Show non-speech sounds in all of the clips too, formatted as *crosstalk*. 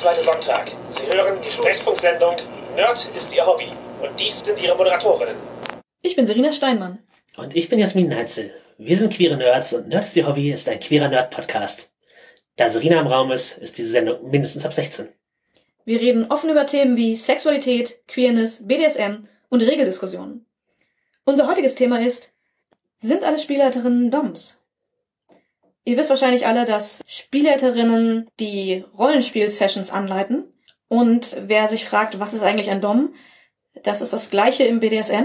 zweite Sonntag. Sie hören die Sprechfunksendung Nerd ist Ihr Hobby. Und dies sind Ihre Moderatorinnen. Ich bin Serena Steinmann. Und ich bin Jasmin Neitzel. Wir sind queere Nerds und Nerd ist Ihr Hobby ist ein queerer Nerd-Podcast. Da Serena im Raum ist, ist diese Sendung mindestens ab 16. Wir reden offen über Themen wie Sexualität, Queerness, BDSM und Regeldiskussionen. Unser heutiges Thema ist, sind alle Spielleiterinnen Doms? Ihr wisst wahrscheinlich alle, dass Spielleiterinnen die Rollenspiel-Sessions anleiten. Und wer sich fragt, was ist eigentlich ein Dom? Das ist das gleiche im BDSM.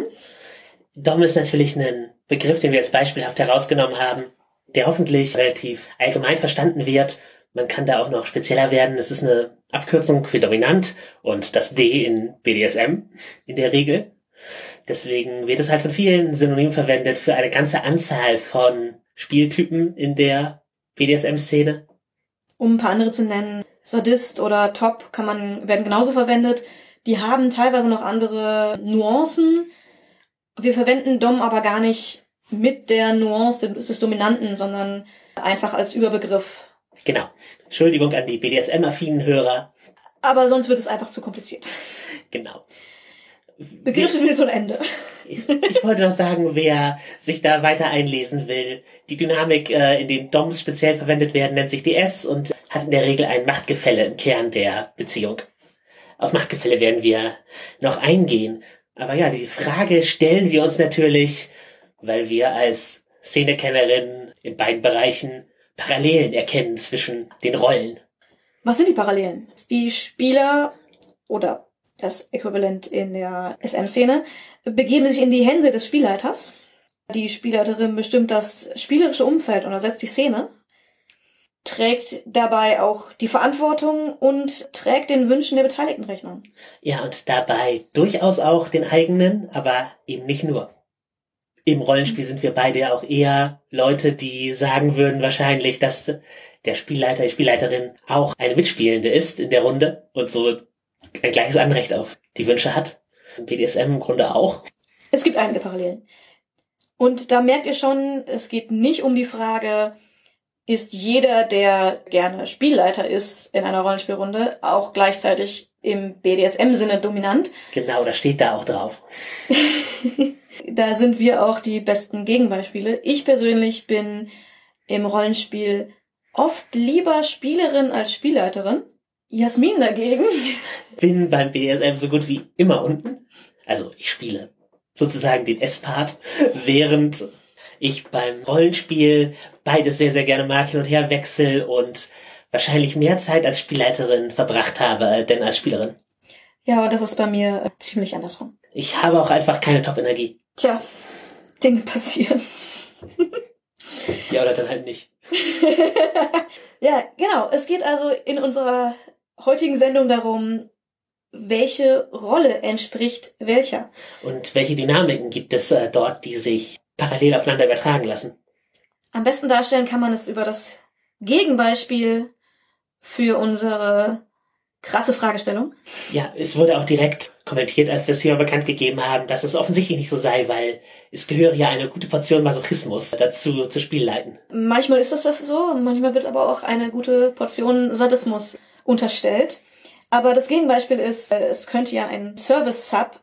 Dom ist natürlich ein Begriff, den wir jetzt beispielhaft herausgenommen haben, der hoffentlich relativ allgemein verstanden wird. Man kann da auch noch spezieller werden. Es ist eine Abkürzung für dominant und das D in BDSM in der Regel. Deswegen wird es halt von vielen Synonymen verwendet für eine ganze Anzahl von Spieltypen in der BDSM-Szene. Um ein paar andere zu nennen, Sadist oder Top kann man, werden genauso verwendet. Die haben teilweise noch andere Nuancen. Wir verwenden Dom aber gar nicht mit der Nuance des Dominanten, sondern einfach als Überbegriff. Genau. Entschuldigung an die BDSM-affinen Hörer. Aber sonst wird es einfach zu kompliziert. Genau. Begriffe will so ein Ende. Ich, wollte noch sagen, wer sich da weiter einlesen will, die Dynamik, äh, in den DOMs speziell verwendet werden, nennt sich DS und hat in der Regel ein Machtgefälle im Kern der Beziehung. Auf Machtgefälle werden wir noch eingehen. Aber ja, die Frage stellen wir uns natürlich, weil wir als Szenekennerinnen in beiden Bereichen Parallelen erkennen zwischen den Rollen. Was sind die Parallelen? Die Spieler oder das Äquivalent in der SM-Szene, begeben sich in die Hände des Spielleiters. Die Spielleiterin bestimmt das spielerische Umfeld und ersetzt die Szene, trägt dabei auch die Verantwortung und trägt den Wünschen der Beteiligten Rechnung. Ja, und dabei durchaus auch den eigenen, aber eben nicht nur. Im Rollenspiel sind wir beide ja auch eher Leute, die sagen würden wahrscheinlich, dass der Spielleiter, die Spielleiterin auch eine Mitspielende ist in der Runde und so ein gleiches Anrecht auf die Wünsche hat. BDSM im Grunde auch. Es gibt einige Parallelen. Und da merkt ihr schon, es geht nicht um die Frage, ist jeder, der gerne Spielleiter ist in einer Rollenspielrunde, auch gleichzeitig im BDSM-Sinne dominant. Genau, das steht da auch drauf. *laughs* da sind wir auch die besten Gegenbeispiele. Ich persönlich bin im Rollenspiel oft lieber Spielerin als Spielleiterin. Jasmin dagegen. *laughs* Bin beim BDSM so gut wie immer unten. Also ich spiele sozusagen den S-Part, während ich beim Rollenspiel beides sehr, sehr gerne mag, hin und her wechsel und wahrscheinlich mehr Zeit als Spielleiterin verbracht habe, denn als Spielerin. Ja, das ist bei mir ziemlich andersrum. Ich habe auch einfach keine Top-Energie. Tja, Dinge passieren. ja, oder dann halt nicht. *laughs* ja, genau. Es geht also in unserer heutigen Sendung darum, welche Rolle entspricht welcher. Und welche Dynamiken gibt es äh, dort, die sich parallel aufeinander übertragen lassen? Am besten darstellen kann man es über das Gegenbeispiel für unsere krasse Fragestellung. Ja, es wurde auch direkt kommentiert, als wir es hier bekannt gegeben haben, dass es offensichtlich nicht so sei, weil es gehöre ja eine gute Portion Masochismus dazu zu Spielleiten. Manchmal ist das so, manchmal wird aber auch eine gute Portion Sadismus unterstellt. Aber das Gegenbeispiel ist, äh, es könnte ja ein Service-Sub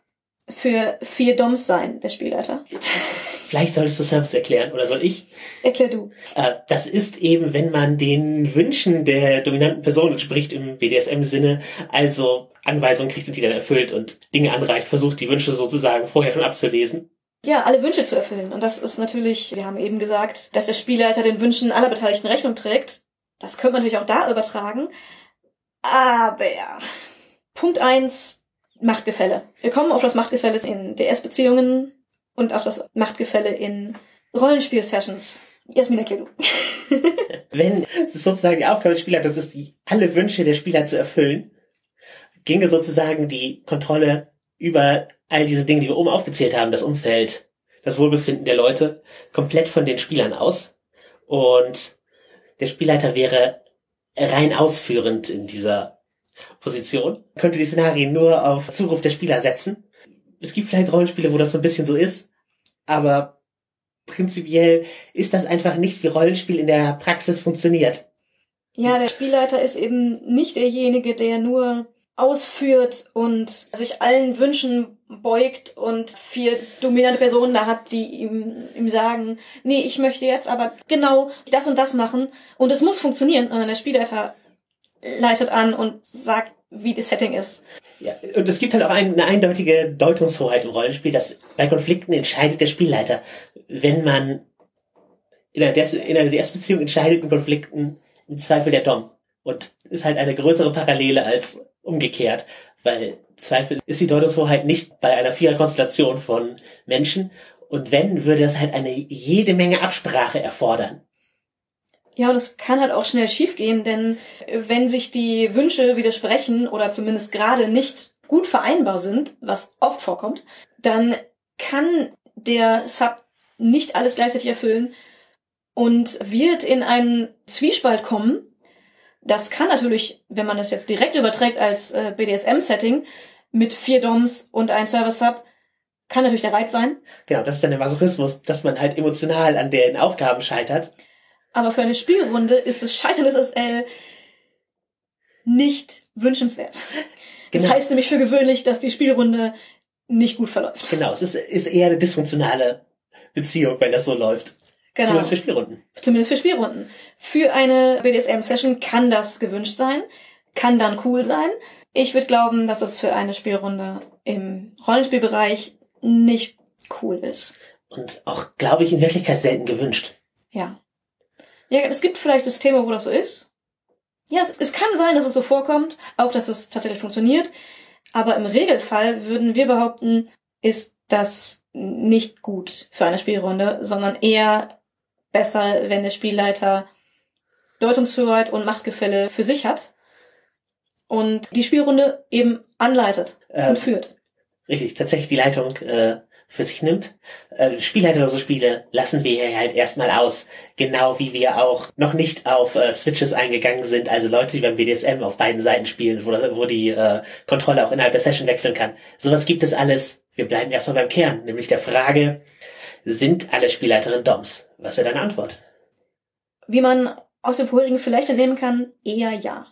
für vier DOMs sein, der Spielleiter. *laughs* Vielleicht solltest du Service erklären, oder soll ich? Erklär du. Äh, das ist eben, wenn man den Wünschen der dominanten Person entspricht im BDSM-Sinne, also Anweisungen kriegt und die dann erfüllt und Dinge anreicht, versucht die Wünsche sozusagen vorher schon abzulesen. Ja, alle Wünsche zu erfüllen. Und das ist natürlich, wir haben eben gesagt, dass der Spielleiter den Wünschen aller Beteiligten Rechnung trägt. Das könnte man natürlich auch da übertragen. Aber Punkt eins Machtgefälle. Wir kommen auf das Machtgefälle in DS-Beziehungen und auch das Machtgefälle in Rollenspiel-Sessions. Jasmin, erklär du. *laughs* Wenn es ist sozusagen die Aufgabe des Spielers das ist, die, alle Wünsche der Spieler zu erfüllen, ginge sozusagen die Kontrolle über all diese Dinge, die wir oben aufgezählt haben, das Umfeld, das Wohlbefinden der Leute, komplett von den Spielern aus. Und der Spielleiter wäre rein ausführend in dieser Position, könnte die Szenarien nur auf Zuruf der Spieler setzen. Es gibt vielleicht Rollenspiele, wo das so ein bisschen so ist, aber prinzipiell ist das einfach nicht, wie Rollenspiel in der Praxis funktioniert. Ja, der Spielleiter ist eben nicht derjenige, der nur ausführt und sich allen Wünschen beugt und vier dominante Personen da hat, die ihm, ihm sagen, nee, ich möchte jetzt aber genau das und das machen und es muss funktionieren. Und dann der Spielleiter leitet an und sagt, wie das Setting ist. Ja, und es gibt halt auch eine eindeutige Deutungshoheit im Rollenspiel, dass bei Konflikten entscheidet der Spielleiter. Wenn man in einer, Des in einer DS-Beziehung entscheidet in Konflikten im Zweifel der Dom. Und ist halt eine größere Parallele als umgekehrt, weil Zweifel ist die Deutungshoheit nicht bei einer Viererkonstellation von Menschen. Und wenn, würde das halt eine jede Menge Absprache erfordern. Ja, und es kann halt auch schnell schiefgehen, denn wenn sich die Wünsche widersprechen oder zumindest gerade nicht gut vereinbar sind, was oft vorkommt, dann kann der Sub nicht alles gleichzeitig erfüllen und wird in einen Zwiespalt kommen. Das kann natürlich, wenn man es jetzt direkt überträgt als äh, BDSM-Setting mit vier DOMs und ein Server-Sub, kann natürlich der Reiz sein. Genau, das ist dann der Masochismus, dass man halt emotional an den Aufgaben scheitert. Aber für eine Spielrunde ist das Scheitern des SL nicht wünschenswert. Genau. Das heißt nämlich für gewöhnlich, dass die Spielrunde nicht gut verläuft. Genau, es ist, ist eher eine dysfunktionale Beziehung, wenn das so läuft. Genau. Zumindest für Spielrunden. Zumindest für Spielrunden. Für eine BDSM-Session kann das gewünscht sein, kann dann cool sein. Ich würde glauben, dass es für eine Spielrunde im Rollenspielbereich nicht cool ist. Und auch, glaube ich, in Wirklichkeit selten gewünscht. Ja. Ja, es gibt vielleicht Systeme, wo das so ist. Ja, es, es kann sein, dass es so vorkommt, auch dass es tatsächlich funktioniert. Aber im Regelfall würden wir behaupten, ist das nicht gut für eine Spielrunde, sondern eher besser, wenn der Spielleiter Deutungshoheit und Machtgefälle für sich hat und die Spielrunde eben anleitet äh, und führt. Richtig, tatsächlich die Leitung äh, für sich nimmt. Äh, spielleiterlose Spiele lassen wir hier halt erstmal aus. Genau wie wir auch noch nicht auf äh, Switches eingegangen sind, also Leute, die beim BDSM auf beiden Seiten spielen, wo, wo die äh, Kontrolle auch innerhalb der Session wechseln kann. Sowas gibt es alles. Wir bleiben erstmal beim Kern, nämlich der Frage, sind alle Spielleiterinnen DOMs? Was wäre deine Antwort? Wie man aus dem vorherigen vielleicht entnehmen kann, eher ja.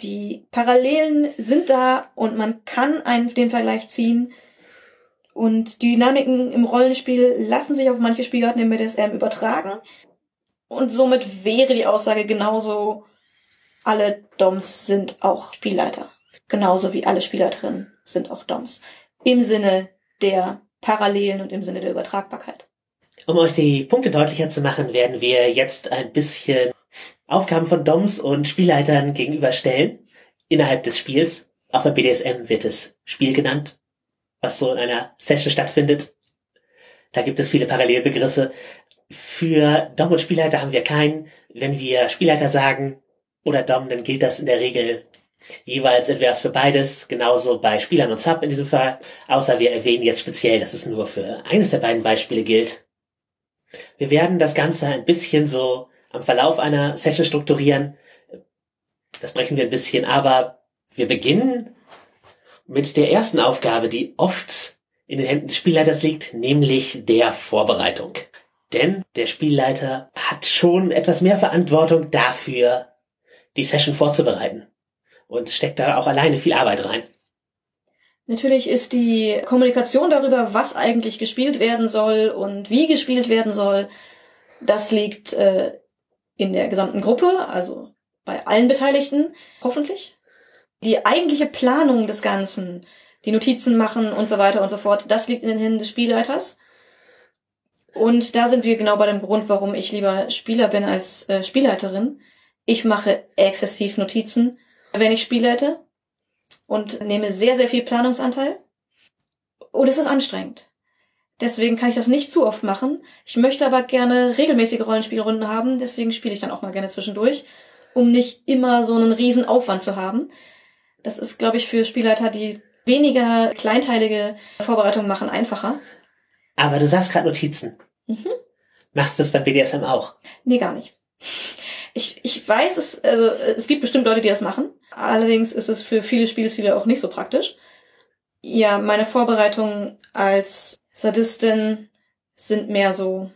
Die Parallelen sind da und man kann einen den Vergleich ziehen und die Dynamiken im Rollenspiel lassen sich auf manche Spielarten im BDSM übertragen. Und somit wäre die Aussage genauso, alle Doms sind auch Spielleiter. Genauso wie alle Spielleiterinnen sind auch Doms. Im Sinne der Parallelen und im Sinne der Übertragbarkeit. Um euch die Punkte deutlicher zu machen, werden wir jetzt ein bisschen Aufgaben von Doms und Spielleitern gegenüberstellen innerhalb des Spiels. Auch bei BDSM wird es Spiel genannt was so in einer Session stattfindet. Da gibt es viele Parallelbegriffe. Für Dom und Spielleiter haben wir keinen. Wenn wir Spielleiter sagen oder Dom, dann gilt das in der Regel jeweils entweder für beides, genauso bei Spielern und Sub in diesem Fall, außer wir erwähnen jetzt speziell, dass es nur für eines der beiden Beispiele gilt. Wir werden das Ganze ein bisschen so am Verlauf einer Session strukturieren. Das brechen wir ein bisschen, aber wir beginnen mit der ersten Aufgabe, die oft in den Händen des Spielleiters liegt, nämlich der Vorbereitung. Denn der Spielleiter hat schon etwas mehr Verantwortung dafür, die Session vorzubereiten. Und steckt da auch alleine viel Arbeit rein. Natürlich ist die Kommunikation darüber, was eigentlich gespielt werden soll und wie gespielt werden soll, das liegt äh, in der gesamten Gruppe, also bei allen Beteiligten, hoffentlich die eigentliche Planung des Ganzen, die Notizen machen und so weiter und so fort, das liegt in den Händen des Spielleiters. Und da sind wir genau bei dem Grund, warum ich lieber Spieler bin als äh, Spielleiterin. Ich mache exzessiv Notizen, wenn ich spielleite und nehme sehr, sehr viel Planungsanteil. Und es ist anstrengend. Deswegen kann ich das nicht zu oft machen. Ich möchte aber gerne regelmäßige Rollenspielrunden haben, deswegen spiele ich dann auch mal gerne zwischendurch, um nicht immer so einen riesen Aufwand zu haben. Das ist, glaube ich, für Spielleiter, die weniger kleinteilige Vorbereitungen machen, einfacher. Aber du sagst gerade Notizen. Mhm. Machst du das beim BDSM auch? Nee, gar nicht. Ich, ich weiß, es, also, es gibt bestimmt Leute, die das machen. Allerdings ist es für viele Spielstile auch nicht so praktisch. Ja, meine Vorbereitungen als Sadistin sind mehr so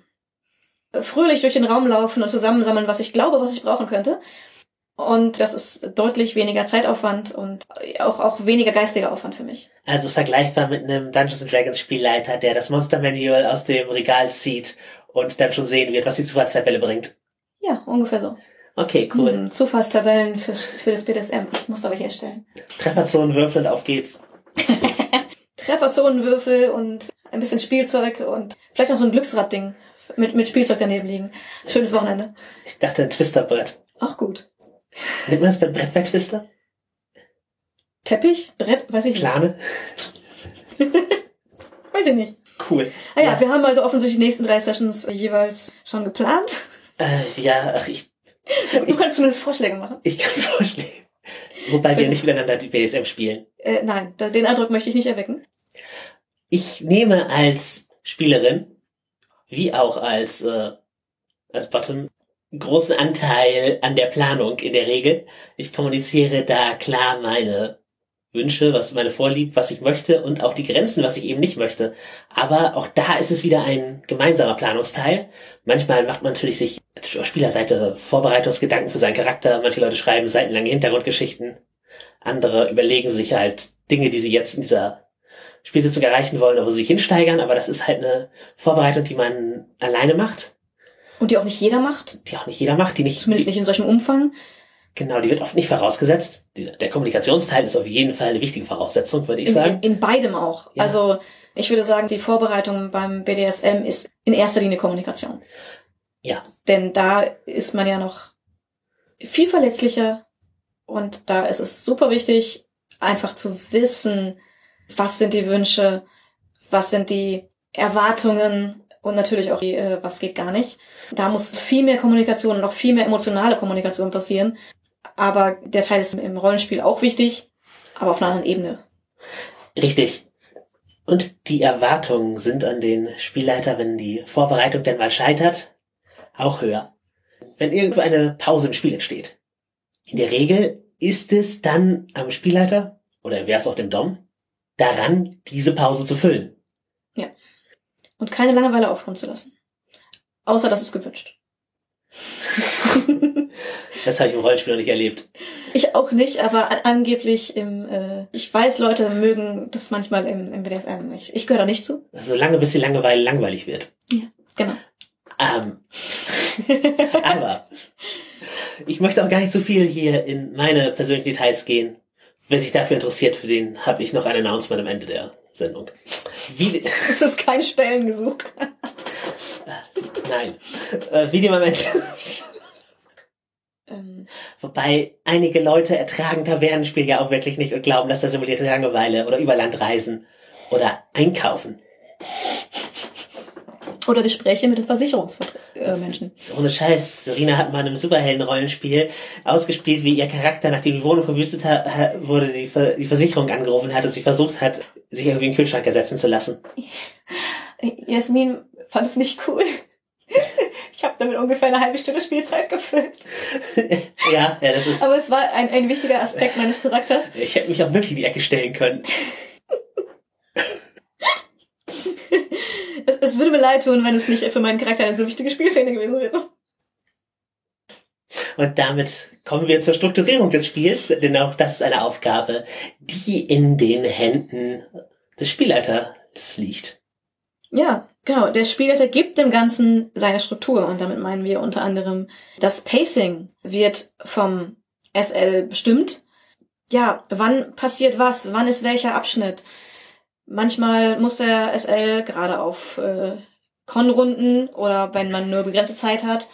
fröhlich durch den Raum laufen und zusammensammeln, was ich glaube, was ich brauchen könnte. Und das ist deutlich weniger Zeitaufwand und auch, auch weniger geistiger Aufwand für mich. Also vergleichbar mit einem Dungeons Dragons Spielleiter, der das Monster Manual aus dem Regal zieht und dann schon sehen wird, was die Zufallstabelle bringt. Ja, ungefähr so. Okay, cool. Hm, Zufallstabellen für, für das BDSM. Ich muss da welche erstellen. Trefferzonen würfeln, auf geht's. *laughs* Trefferzonenwürfel und ein bisschen Spielzeug und vielleicht noch so ein Glücksradding mit, mit Spielzeug daneben liegen. Schönes Wochenende. Ich dachte ein Twisterbrett. Auch gut. Nennt man das bei Brett bei Twister? Teppich? Brett? Weiß ich Plane? nicht. *laughs* Weiß ich nicht. Cool. Ah ja, wir haben also offensichtlich die nächsten drei Sessions jeweils schon geplant. Äh, ja, ach, ich, Du kannst zumindest Vorschläge machen. ich kann vorschlagen. Wobei wir nicht miteinander die BSM spielen. Äh, nein, den Eindruck möchte ich nicht erwecken. Ich nehme als Spielerin, wie auch als, äh, als Bottom, großen Anteil an der Planung in der Regel. Ich kommuniziere da klar meine Wünsche, was meine Vorlieb, was ich möchte und auch die Grenzen, was ich eben nicht möchte. Aber auch da ist es wieder ein gemeinsamer Planungsteil. Manchmal macht man natürlich sich auf Spielerseite Vorbereitungsgedanken für seinen Charakter. Manche Leute schreiben seitenlange Hintergrundgeschichten. Andere überlegen sich halt Dinge, die sie jetzt in dieser Spielsitzung erreichen wollen, oder wo sie sich hinsteigern. Aber das ist halt eine Vorbereitung, die man alleine macht, Und die auch nicht jeder macht. die auch nicht jeder macht, die nicht, Zumindest nicht in solchem Umfang. Genau, die wird oft nicht vorausgesetzt. Der Kommunikationsteil ist auf jeden Fall eine wichtige Voraussetzung, würde ich In, sagen. in, in beidem auch. Ja. Also ich würde sagen, die Vorbereitung beim BDSM ist in erster Linie Kommunikation. Ja. Denn da ist man ja noch viel verletzlicher und da ist es super wichtig, einfach zu wissen, was sind die Wünsche, was sind die Erwartungen und natürlich auch die, äh, was geht gar nicht. Da muss viel mehr Kommunikation und auch viel mehr emotionale Kommunikation passieren. Aber der Teil ist im Rollenspiel auch wichtig, aber auf einer anderen Ebene. Richtig. Und die Erwartungen sind an den Spielleiter, wenn die Vorbereitung denn mal scheitert, auch höher. Wenn irgendwo eine Pause im Spiel entsteht. In der Regel ist es dann am Spielleiter, oder wäre es auch dem Dom, daran, diese Pause zu füllen. Und keine Langeweile aufkommen zu lassen. Außer das ist gewünscht. *laughs* Das habe ich im Rollenspiel noch nicht erlebt. Ich auch nicht, aber an, angeblich im, äh, ich weiß, Leute mögen das manchmal im, im BDSM. Ich, ich gehöre da nicht zu. Solange bis die Langeweile langweilig wird. Genau. Ähm, aber ich möchte auch gar nicht so viel hier in meine persönlichen Details gehen. Wer sich dafür interessiert, für den habe ich noch ein Announcement am Ende der Sendung. Wie, *laughs* Es ist kein Stellengesuch. Nein, äh, wie dem am Ende. Ähm, Wobei einige Leute ertragen Tavernenspiel ja auch wirklich nicht und glauben, dass das simulierte Langeweile oder Überlandreisen oder Einkaufen. oder Gespräche mit den Versicherungsmenschen. Äh, ohne Scheiß. Serena hat mal in einem Superhelden-Rollenspiel ausgespielt, wie ihr Charakter, nachdem die Wohnung verwüstet wurde, die, Ver die Versicherung angerufen hat und sie versucht hat, sich irgendwie in den Kühlschrank ersetzen zu lassen. *laughs* Jasmin fand es nicht cool. Ich habe damit ungefähr eine halbe Stunde Spielzeit gefüllt. *laughs* ja, ja, das ist. Aber es war ein, ein wichtiger Aspekt meines Charakters. Ich hätte mich auch wirklich in die Ecke stellen können. *laughs* Es, es würde mir leid tun, wenn es nicht für meinen Charakter eine so wichtige Spielszene gewesen wäre. Und damit kommen wir zur Strukturierung des Spiels, denn auch das ist eine Aufgabe, die in den Händen des Spielleiters liegt. Ja, genau. Der Spielleiter gibt dem Ganzen seine Struktur und damit meinen wir unter anderem, das Pacing wird vom SL bestimmt. Ja, wann passiert was? Wann ist welcher Abschnitt? Manchmal muss der SL gerade auf äh, Con-Runden oder wenn man nur begrenzte Zeit hat,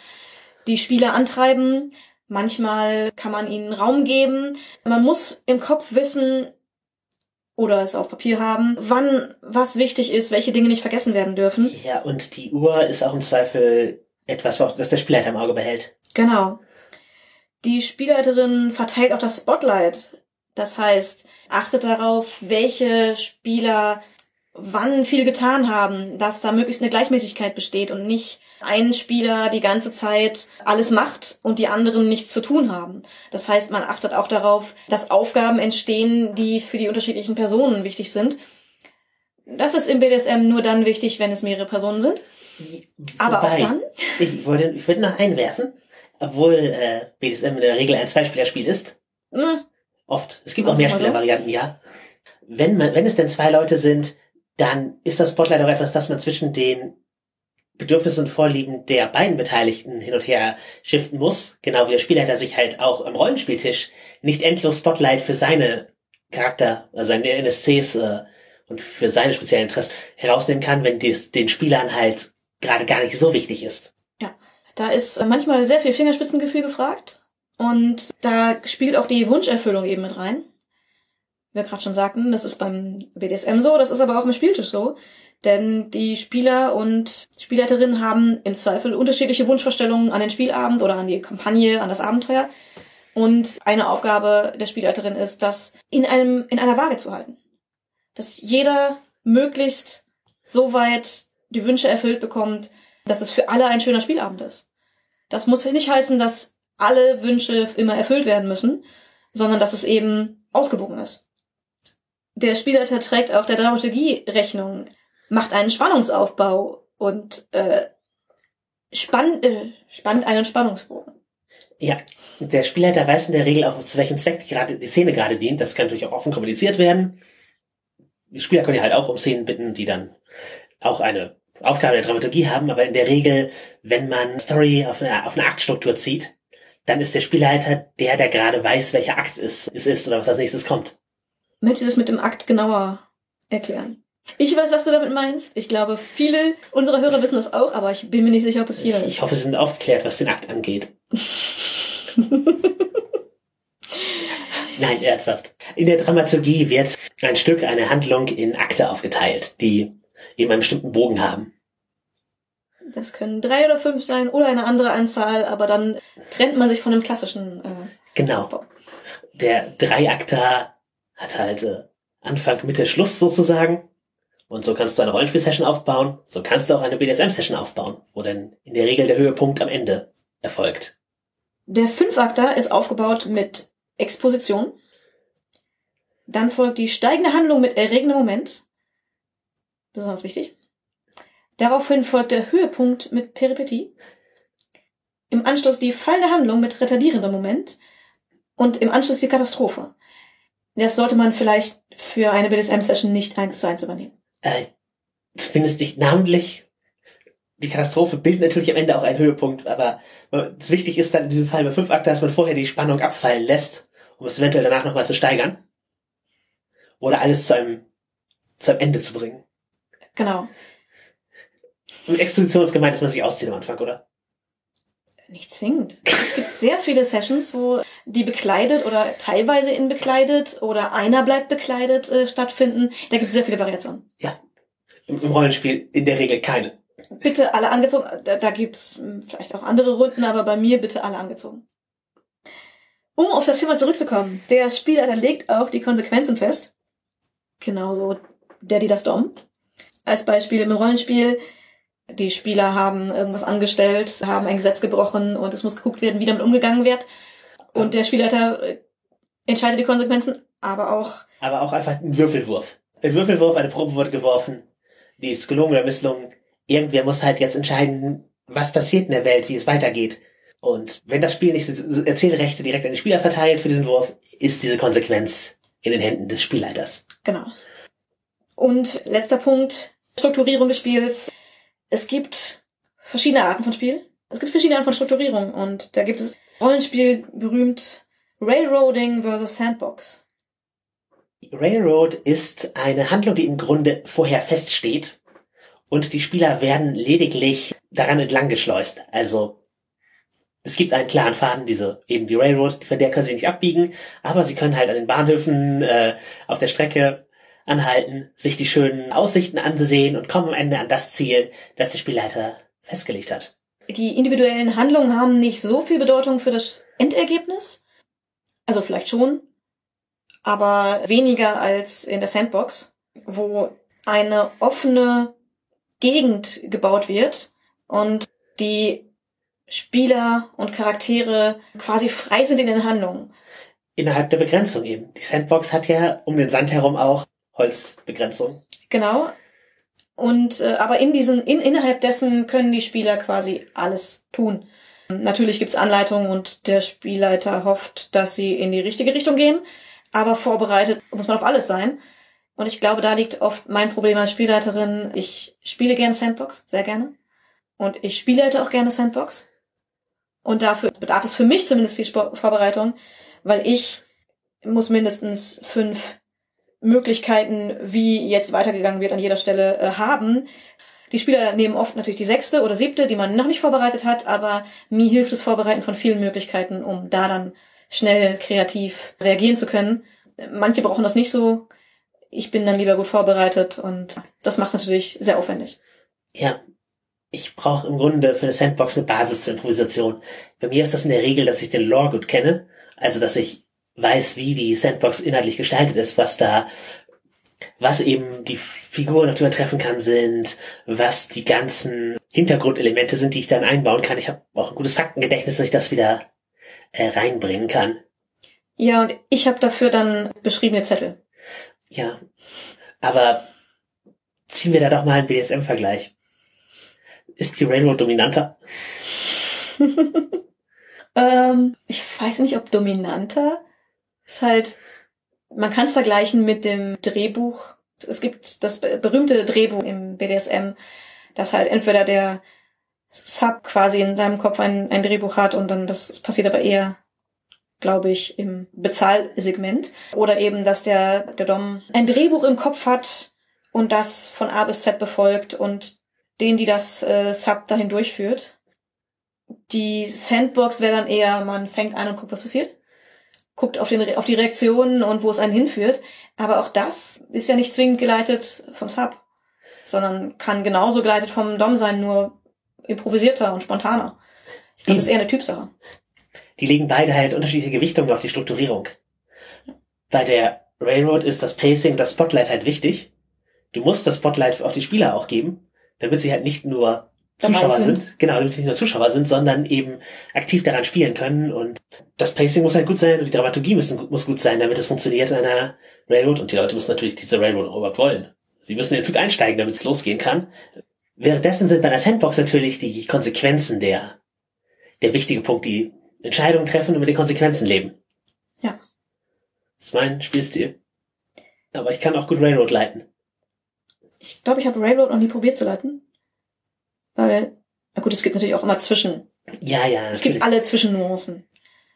die Spieler antreiben. Manchmal kann man ihnen Raum geben. Man muss im Kopf wissen, oder es auf Papier haben, wann was wichtig ist, welche Dinge nicht vergessen werden dürfen. Ja, und die Uhr ist auch im Zweifel etwas, was der Spielleiter im Auge behält. Genau. Die Spielleiterin verteilt auch das Spotlight. Das heißt, achtet darauf, welche Spieler wann viel getan haben, dass da möglichst eine Gleichmäßigkeit besteht und nicht ein Spieler die ganze Zeit alles macht und die anderen nichts zu tun haben. Das heißt, man achtet auch darauf, dass Aufgaben entstehen, die für die unterschiedlichen Personen wichtig sind. Das ist im BDSM nur dann wichtig, wenn es mehrere Personen sind. Aber auch Wobei, dann, Ich wollte, ich würde noch einwerfen. obwohl äh, BDSM in der Regel ein Zweispielerspiel ist. Ne? Oft. Es gibt auch Mehrspielervarianten, ja. Wenn man, wenn es denn zwei Leute sind, dann ist das Spotlight auch etwas, das man zwischen den Bedürfnissen und Vorlieben der beiden Beteiligten hin und her shiften muss. Genau wie der Spielleiter sich halt auch am Rollenspieltisch nicht endlos Spotlight für seine Charakter, also seine NSCs äh, und für seine speziellen Interessen herausnehmen kann, wenn dies den Spielern halt gerade gar nicht so wichtig ist. Da ist äh, manchmal sehr viel Fingerspitzengefühl gefragt. Und da spielt auch die Wunscherfüllung eben mit rein. Wir gerade schon sagten, das ist beim BDSM so, das ist aber auch im Spieltisch so. Denn die Spieler und Spielleiterinnen haben im Zweifel unterschiedliche Wunschvorstellungen an den Spielabend oder an die Kampagne, an das Abenteuer. Und eine Aufgabe der Spielleiterin ist, das in einem, in einer Waage zu halten. Dass jeder möglichst so weit die Wünsche erfüllt bekommt, dass es für alle ein schöner Spielabend ist. Das muss nicht heißen, dass alle Wünsche immer erfüllt werden müssen, sondern dass es eben ausgewogen ist. Der Spielleiter trägt auch der Dramaturgie Rechnung, macht einen Spannungsaufbau und äh, spannt, äh, spannt einen Spannungsbogen. Ja, der Spielleiter weiß in der Regel auch, zu welchem Zweck gerade, die Szene gerade dient. Das kann natürlich auch offen kommuniziert werden. Die Spieler können ja halt auch um Szenen bitten, die dann auch eine Aufgabe der Dramaturgie haben, aber in der Regel, wenn man Story auf eine, auf eine Aktstruktur zieht, dann ist der Spielleiter der, der gerade weiß, welcher Akt es ist oder was als nächstes kommt. Möchtest du das mit dem Akt genauer erklären? Ich weiß, was du damit meinst. Ich glaube, viele unserer Hörer wissen das auch, aber ich bin mir nicht sicher, ob es jeder Ich, ich hoffe, sie sind aufgeklärt, was den Akt angeht. *laughs* Nein, ernsthaft. In der Dramaturgie wird ein Stück, eine Handlung in Akte aufgeteilt, die eben einen bestimmten Bogen haben. Das können drei oder fünf sein oder eine andere Anzahl, aber dann trennt man sich von dem klassischen äh, Genau. Aufbau. Der Dreiakter hat halt äh, Anfang, Mitte, Schluss sozusagen. Und so kannst du eine Rollenspiel-Session aufbauen, so kannst du auch eine BDSM-Session aufbauen, wo dann in der Regel der Höhepunkt am Ende erfolgt. Der Fünfakter ist aufgebaut mit Exposition. Dann folgt die steigende Handlung mit erregendem Moment. Besonders wichtig. Daraufhin folgt der Höhepunkt mit Peripetie. Im Anschluss die fallende Handlung mit retardierendem Moment. Und im Anschluss die Katastrophe. Das sollte man vielleicht für eine BDSM-Session nicht eins zu eins übernehmen. Äh, zumindest nicht namentlich. Die Katastrophe bildet natürlich am Ende auch einen Höhepunkt, aber das wichtig ist dann in diesem Fall bei fünf Akte, dass man vorher die Spannung abfallen lässt, um es eventuell danach nochmal zu steigern. Oder alles zu einem, zu einem Ende zu bringen. Genau. Mit Exposition ist gemeint, dass man sich auszieht am Anfang, oder? Nicht zwingend. Es gibt sehr viele Sessions, wo die bekleidet oder teilweise in bekleidet oder einer bleibt bekleidet äh, stattfinden. Da gibt es sehr viele Variationen. Ja. Im, Im Rollenspiel in der Regel keine. Bitte alle angezogen. Da, da gibt's hm, vielleicht auch andere Runden, aber bei mir bitte alle angezogen. Um auf das Thema zurückzukommen, der Spieler legt auch die Konsequenzen fest. Genauso der, die das Dom. Als Beispiel im Rollenspiel, die Spieler haben irgendwas angestellt, haben ein Gesetz gebrochen und es muss geguckt werden, wie damit umgegangen wird. Und der Spielleiter äh, entscheidet die Konsequenzen, aber auch Aber auch einfach ein Würfelwurf. Ein Würfelwurf, eine Probe wurde geworfen. Die ist gelungen oder misslungen. Irgendwer muss halt jetzt entscheiden, was passiert in der Welt, wie es weitergeht. Und wenn das Spiel nicht Erzählrechte direkt an den Spieler verteilt für diesen Wurf, ist diese Konsequenz in den Händen des Spielleiters. Genau. Und letzter Punkt, Strukturierung des Spiels. Es gibt verschiedene Arten von Spiel. Es gibt verschiedene Arten von Strukturierung und da gibt es Rollenspiel berühmt Railroading versus Sandbox. Railroad ist eine Handlung, die im Grunde vorher feststeht und die Spieler werden lediglich daran entlang geschleust. Also es gibt einen klaren Faden, diese eben die Railroad, von der können sie nicht abbiegen, aber sie können halt an den Bahnhöfen äh, auf der Strecke anhalten, sich die schönen Aussichten ansehen und kommen am Ende an das Ziel, das der Spielleiter festgelegt hat. Die individuellen Handlungen haben nicht so viel Bedeutung für das Endergebnis. Also vielleicht schon, aber weniger als in der Sandbox, wo eine offene Gegend gebaut wird und die Spieler und Charaktere quasi frei sind in den Handlungen. Innerhalb der Begrenzung eben. Die Sandbox hat ja um den Sand herum auch Holzbegrenzung. Genau. Und äh, aber in diesen in, innerhalb dessen können die Spieler quasi alles tun. Natürlich gibt's Anleitungen und der Spielleiter hofft, dass sie in die richtige Richtung gehen, aber vorbereitet muss man auf alles sein. Und ich glaube, da liegt oft mein Problem als Spielleiterin. Ich spiele gerne Sandbox, sehr gerne. Und ich spielleite auch gerne Sandbox. Und dafür bedarf es für mich zumindest viel Vorbereitung, weil ich muss mindestens fünf Möglichkeiten, wie jetzt weitergegangen wird an jeder Stelle äh, haben. Die Spieler nehmen oft natürlich die sechste oder siebte, die man noch nicht vorbereitet hat, aber mir hilft das Vorbereiten von vielen Möglichkeiten, um da dann schnell kreativ reagieren zu können. Manche brauchen das nicht so. Ich bin dann lieber gut vorbereitet und das macht natürlich sehr aufwendig. Ja, ich brauche im Grunde für eine Sandbox eine Basis zur Improvisation. Bei mir ist das in der Regel, dass ich den Lore gut kenne, also dass ich weiß, wie die Sandbox inhaltlich gestaltet ist, was da, was eben die Figuren auf die man treffen kann sind, was die ganzen Hintergrundelemente sind, die ich dann einbauen kann. Ich habe auch ein gutes Faktengedächtnis, dass ich das wieder äh, reinbringen kann. Ja, und ich habe dafür dann beschriebene Zettel. Ja, aber ziehen wir da doch mal einen BDSM-Vergleich. Ist die Railroad dominanter? *laughs* ähm, ich weiß nicht, ob dominanter. Ist halt, man kann es vergleichen mit dem Drehbuch. Es gibt das berühmte Drehbuch im BDSM, dass halt entweder der Sub quasi in seinem Kopf ein, ein Drehbuch hat und dann das passiert aber eher, glaube ich, im Bezahlsegment. Oder eben, dass der, der Dom ein Drehbuch im Kopf hat und das von A bis Z befolgt und den, die das äh, Sub dahin durchführt. Die Sandbox wäre dann eher, man fängt an und guckt, was passiert guckt auf, den, auf die Reaktionen und wo es einen hinführt. Aber auch das ist ja nicht zwingend geleitet vom Sub, sondern kann genauso geleitet vom Dom sein, nur improvisierter und spontaner. Ich glaube, das ist eher eine Typsache. Die legen beide halt unterschiedliche Gewichtungen auf die Strukturierung. Bei der Railroad ist das Pacing, das Spotlight halt wichtig. Du musst das Spotlight auf die Spieler auch geben, damit sie halt nicht nur Zuschauer sind. sind. Genau, damit sie nicht nur Zuschauer sind, sondern eben aktiv daran spielen können. Und das Pacing muss halt gut sein und die Dramaturgie müssen, muss gut sein, damit es funktioniert in einer Railroad. Und die Leute müssen natürlich diese Railroad auch überhaupt wollen. Sie müssen in den Zug einsteigen, damit es losgehen kann. Währenddessen sind bei einer Sandbox natürlich die Konsequenzen der, der wichtige Punkt, die Entscheidungen treffen und mit den Konsequenzen leben. Ja. Das ist mein Spielstil. Aber ich kann auch gut Railroad leiten. Ich glaube, ich habe Railroad noch nie probiert zu leiten. Weil, na gut, es gibt natürlich auch immer Zwischen. Ja, ja. Natürlich. Es gibt alle Zwischennuancen.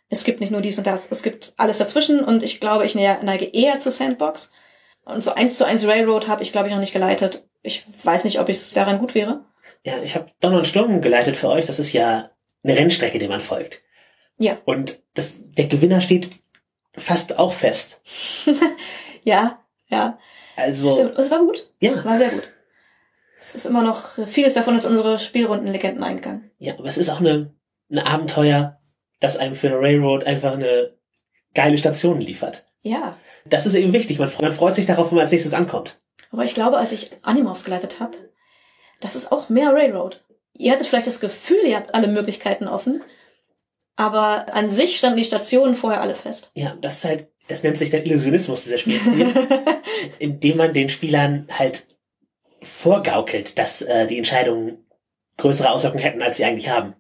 Es gibt nicht nur dies und das. Es gibt alles dazwischen und ich glaube, ich neige eher zu Sandbox. Und so eins zu eins Railroad habe ich, glaube ich, noch nicht geleitet. Ich weiß nicht, ob ich daran gut wäre. Ja, ich habe Donner und Sturm geleitet für euch. Das ist ja eine Rennstrecke, die man folgt. Ja. Und das, der Gewinner steht fast auch fest. *laughs* ja, ja. Also. Stimmt. Es war gut. Ja. War sehr gut. Es ist immer noch, vieles davon ist unsere Spielrundenlegenden eingegangen. Ja, aber es ist auch eine, ein Abenteuer, das einem für eine Railroad einfach eine geile Station liefert. Ja. Das ist eben wichtig. Man, man freut sich darauf, wenn man als nächstes ankommt. Aber ich glaube, als ich Animorphs geleitet habe, das ist auch mehr Railroad. Ihr hattet vielleicht das Gefühl, ihr habt alle Möglichkeiten offen, aber an sich standen die Stationen vorher alle fest. Ja, das ist halt, das nennt sich der Illusionismus dieser Spielstil, *laughs* indem man den Spielern halt vorgaukelt, dass äh, die Entscheidungen größere Auswirkungen hätten, als sie eigentlich haben.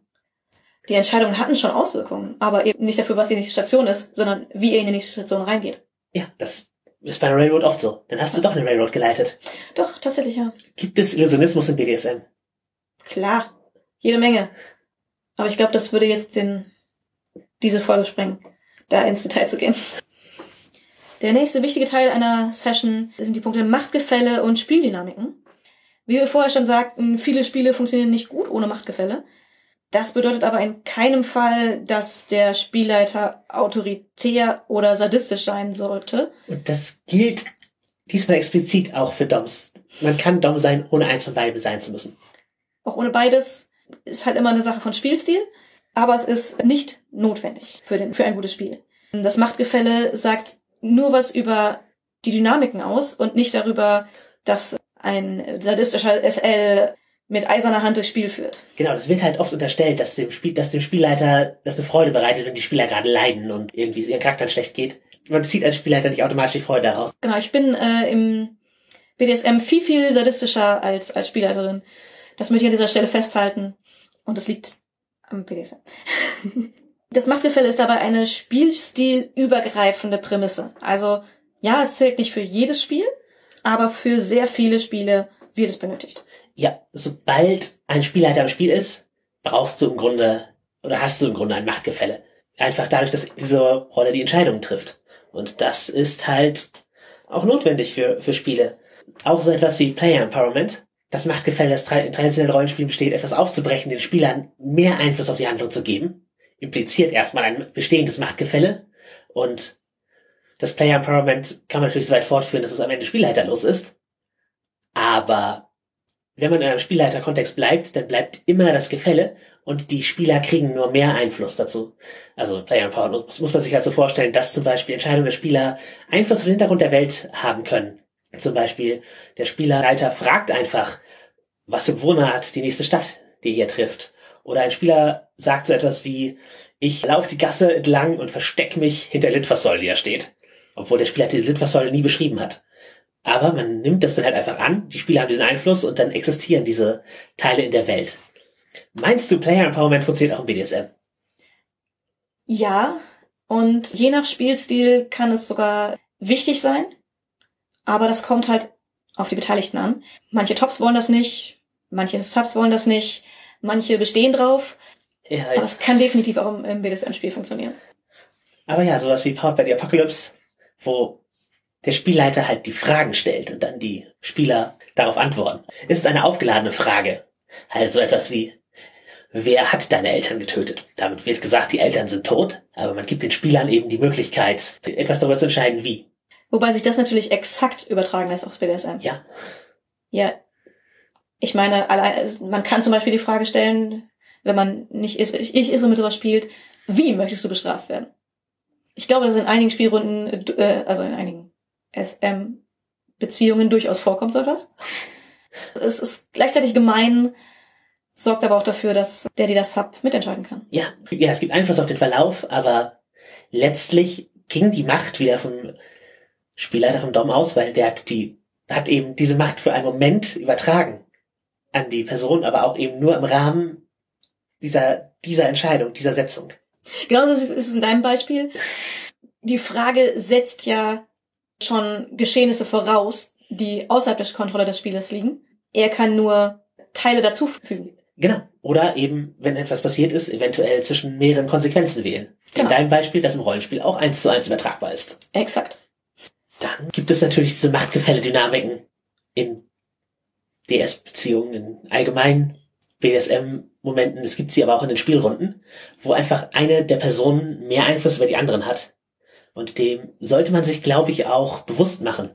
Die Entscheidungen hatten schon Auswirkungen, aber eben nicht dafür, was die nächste Station ist, sondern wie ihr in die nächste Station reingeht. Ja, das ist bei einer Railroad oft so. Dann hast du doch eine Railroad geleitet. Doch, tatsächlich, ja. Gibt es Illusionismus im BDSM? Klar. Jede Menge. Aber ich glaube, das würde jetzt den, diese Folge sprengen, da ins Detail zu gehen. Der nächste wichtige Teil einer Session sind die Punkte Machtgefälle und Spieldynamiken. Wie wir vorher schon sagten, viele Spiele funktionieren nicht gut ohne Machtgefälle. Das bedeutet aber in keinem Fall, dass der Spielleiter autoritär oder sadistisch sein sollte. Und das gilt diesmal explizit auch für Doms. Man kann Dom sein, ohne eins von beiden sein zu müssen. Auch ohne beides ist halt immer eine Sache von Spielstil, aber es ist nicht notwendig für, den, für ein gutes Spiel. Das Machtgefälle sagt nur was über die Dynamiken aus und nicht darüber, dass ein sadistischer SL mit eiserner Hand durchs Spiel führt. Genau, das wird halt oft unterstellt, dass dem, Spiel, dass dem Spielleiter das eine Freude bereitet, wenn die Spieler gerade leiden und irgendwie ihren Charakteren schlecht geht. Man zieht als Spielleiter nicht automatisch die Freude daraus. Genau, ich bin äh, im BDSM viel, viel sadistischer als, als Spielleiterin. Das möchte ich an dieser Stelle festhalten. Und es liegt am BDSM. *laughs* Das Machtgefälle ist dabei eine spielstilübergreifende Prämisse. Also ja, es zählt nicht für jedes Spiel, aber für sehr viele Spiele wird es benötigt. Ja, sobald ein Spielleiter im Spiel ist, brauchst du im Grunde oder hast du im Grunde ein Machtgefälle. Einfach dadurch, dass diese Rolle die Entscheidungen trifft. Und das ist halt auch notwendig für, für Spiele. Auch so etwas wie Player Empowerment. Das Machtgefälle, das in traditionellen Rollenspielen besteht, etwas aufzubrechen, den Spielern mehr Einfluss auf die Handlung zu geben, impliziert erstmal ein bestehendes Machtgefälle. Und das Player Empowerment kann man natürlich so weit fortführen, dass es am Ende spielleiterlos ist. Aber wenn man in einem Spielleiterkontext bleibt, dann bleibt immer das Gefälle und die Spieler kriegen nur mehr Einfluss dazu. Also Player Empowerment muss, muss man sich halt so vorstellen, dass zum Beispiel Entscheidungen der Spieler Einfluss auf den Hintergrund der Welt haben können. Zum Beispiel der Spielerleiter fragt einfach, was für Bewohner hat die nächste Stadt, die hier trifft. Oder ein Spieler sagt so etwas wie, ich laufe die Gasse entlang und versteck mich hinter Litfaßsäule, die da steht. Obwohl der Spieler die Litfaßsäule nie beschrieben hat. Aber man nimmt das dann halt einfach an, die Spieler haben diesen Einfluss und dann existieren diese Teile in der Welt. Meinst du, Player Empowerment funktioniert auch im BDSM? Ja, und je nach Spielstil kann es sogar wichtig sein, aber das kommt halt auf die Beteiligten an. Manche Tops wollen das nicht, manche Subs wollen das nicht, manche bestehen drauf. Ja, aber es kann definitiv auch im BDSM-Spiel funktionieren. Aber ja, sowas wie Powered by the Apocalypse, wo der Spielleiter halt die Fragen stellt und dann die Spieler darauf antworten. Es ist eine aufgeladene Frage. Also etwas wie, wer hat deine Eltern getötet? Damit wird gesagt, die Eltern sind tot, aber man gibt den Spielern eben die Möglichkeit, etwas darüber zu entscheiden, wie. Wobei sich das natürlich exakt übertragen lässt aufs BDSM. Ja. Ja. Ich meine, man kann zum Beispiel die Frage stellen, wenn man nicht ist, ich ist und mit sowas spielt, wie möchtest du bestraft werden? Ich glaube, dass in einigen Spielrunden, äh, also in einigen SM-Beziehungen durchaus vorkommt, so etwas. Es ist gleichzeitig gemein, sorgt aber auch dafür, dass der, die das Sub mitentscheiden kann. Ja, ja, es gibt Einfluss auf den Verlauf, aber letztlich ging die Macht wieder vom Spielleiter vom Dom aus, weil der hat die, hat eben diese Macht für einen Moment übertragen an die Person, aber auch eben nur im Rahmen dieser, dieser Entscheidung, dieser Setzung. Genauso ist es in deinem Beispiel. Die Frage setzt ja schon Geschehnisse voraus, die außerhalb der Kontrolle des Spielers liegen. Er kann nur Teile dazufügen. Genau. Oder eben, wenn etwas passiert ist, eventuell zwischen mehreren Konsequenzen wählen. Genau. In deinem Beispiel, das im Rollenspiel auch eins zu eins übertragbar ist. Exakt. Dann gibt es natürlich diese Machtgefälle-Dynamiken in DS-Beziehungen, in BSM-Momenten. Es gibt sie aber auch in den Spielrunden, wo einfach eine der Personen mehr Einfluss über die anderen hat. Und dem sollte man sich, glaube ich, auch bewusst machen.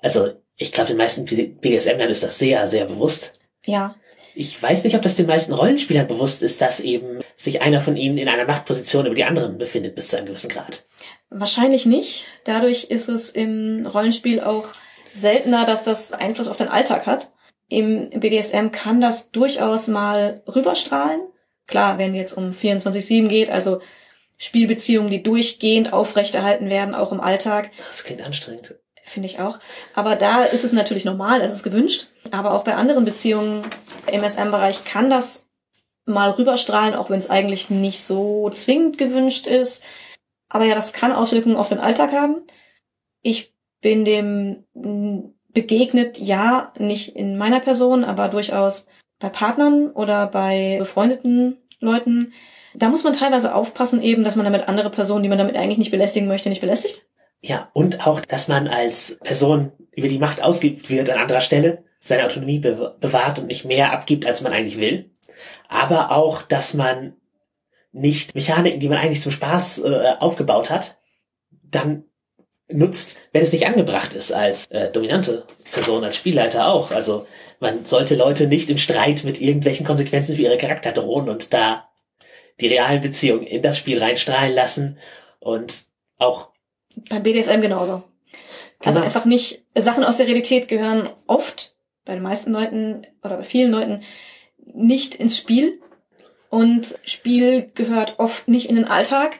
Also, ich glaube, den meisten BDSM-Lern ist das sehr, sehr bewusst. Ja. Ich weiß nicht, ob das den meisten Rollenspielern bewusst ist, dass eben sich einer von ihnen in einer Machtposition über die anderen befindet bis zu einem gewissen Grad. Wahrscheinlich nicht. Dadurch ist es im Rollenspiel auch seltener, dass das Einfluss auf den Alltag hat. Im BDSM kann das durchaus mal rüberstrahlen. Klar, wenn jetzt um 24-7 geht, also Spielbeziehungen, die durchgehend aufrechterhalten werden, auch im Alltag. Das klingt anstrengend. Finde ich auch. Aber da ist es natürlich normal, es ist gewünscht. Aber auch bei anderen Beziehungen im SM-Bereich kann das mal rüberstrahlen, auch wenn es eigentlich nicht so zwingend gewünscht ist. Aber ja, das kann Auswirkungen auf den Alltag haben. Ich bin dem begegnet, ja, nicht in meiner Person, aber durchaus bei Partnern oder bei befreundeten Leuten. Da muss man teilweise aufpassen eben, dass man damit andere Personen, die man damit eigentlich nicht belästigen möchte, nicht belästigt. Ja, und auch, dass man als Person über die Macht ausgeübt wird an anderer Stelle, seine Autonomie be bewahrt und nicht mehr abgibt, als man eigentlich will. Aber auch, dass man nicht Mechaniken, die man eigentlich zum Spaß äh, aufgebaut hat, dann nutzt, wenn es nicht angebracht ist als äh, dominante Person, als Spielleiter auch. Also man sollte Leute nicht im Streit mit irgendwelchen Konsequenzen für ihre Charakter drohen und da die realen Beziehungen in das Spiel reinstrahlen lassen und auch beim BDSM genauso. Also genau. einfach nicht Sachen aus der Realität gehören oft bei den meisten Leuten oder bei vielen Leuten nicht ins Spiel und Spiel gehört oft nicht in den Alltag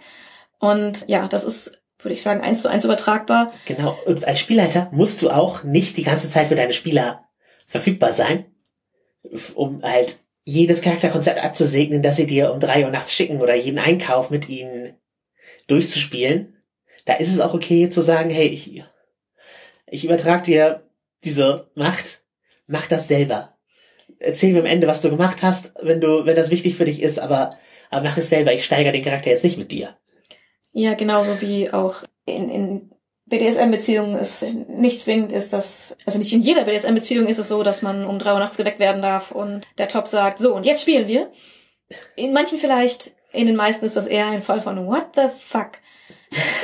und ja, das ist würde ich sagen, eins zu eins übertragbar. Genau. Und als Spielleiter musst du auch nicht die ganze Zeit für deine Spieler verfügbar sein, um halt jedes Charakterkonzept abzusegnen, das sie dir um drei Uhr nachts schicken oder jeden Einkauf mit ihnen durchzuspielen. Da ist es auch okay zu sagen, hey, ich, ich übertrag dir diese Macht, mach das selber. Erzähl mir am Ende, was du gemacht hast, wenn du, wenn das wichtig für dich ist, aber, aber mach es selber. Ich steigere den Charakter jetzt nicht mit dir. Ja, genauso wie auch in, in BDSM-Beziehungen es nicht zwingend ist, dass, also nicht in jeder BDSM-Beziehung ist es so, dass man um drei Uhr nachts geweckt werden darf und der Top sagt, so, und jetzt spielen wir. In manchen vielleicht, in den meisten ist das eher ein Fall von what the fuck.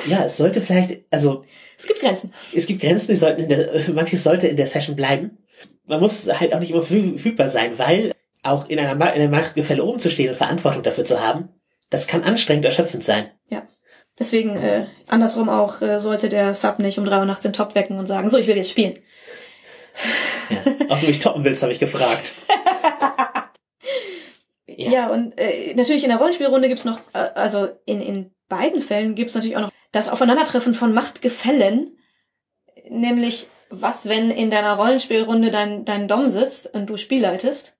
Ja, es sollte vielleicht, also. Es gibt Grenzen. Es gibt Grenzen, die sollten in der, manches sollte in der Session bleiben. Man muss halt auch nicht immer verfügbar sein, weil auch in einer, in einem Machtgefälle oben zu stehen und Verantwortung dafür zu haben, das kann anstrengend erschöpfend sein. Ja. Deswegen äh, andersrum auch äh, sollte der Sub nicht um drei Uhr nachts den Top wecken und sagen, so, ich will jetzt spielen. Ja, ob du mich toppen willst, habe ich gefragt. ja. *laughs* ja, und äh, natürlich in der Rollenspielrunde gibt's noch, äh, also in, in beiden Fällen gibt's natürlich auch noch das Aufeinandertreffen von Machtgefällen, nämlich was, wenn in deiner Rollenspielrunde dein, dein Dom sitzt und du spielleitest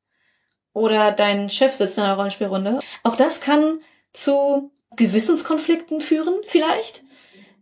oder dein Chef sitzt in einer Rollenspielrunde. Auch das kann zu Gewissenskonflikten führen, vielleicht.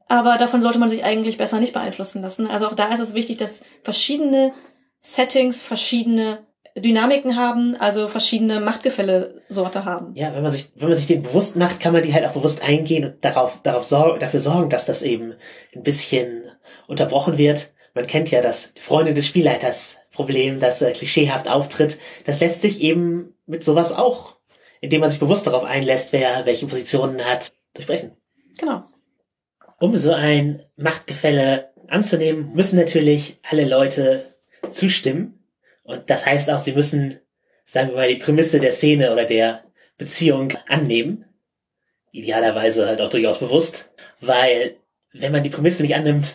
Aber davon sollte man sich eigentlich besser nicht beeinflussen lassen. Also auch da ist es wichtig, dass verschiedene Settings verschiedene Dynamiken haben, also verschiedene Machtgefälle Sorte haben. Ja, wenn man sich, wenn man sich den bewusst macht, kann man die halt auch bewusst eingehen und darauf, darauf sorgen, dafür sorgen, dass das eben ein bisschen unterbrochen wird. Man kennt ja das Freunde des Spielleiters Problem, das äh, klischeehaft auftritt. Das lässt sich eben mit sowas auch indem man sich bewusst darauf einlässt, wer welche Positionen hat, durchbrechen. Genau. Um so ein Machtgefälle anzunehmen, müssen natürlich alle Leute zustimmen. Und das heißt auch, sie müssen, sagen wir mal, die Prämisse der Szene oder der Beziehung annehmen. Idealerweise halt auch durchaus bewusst. Weil, wenn man die Prämisse nicht annimmt,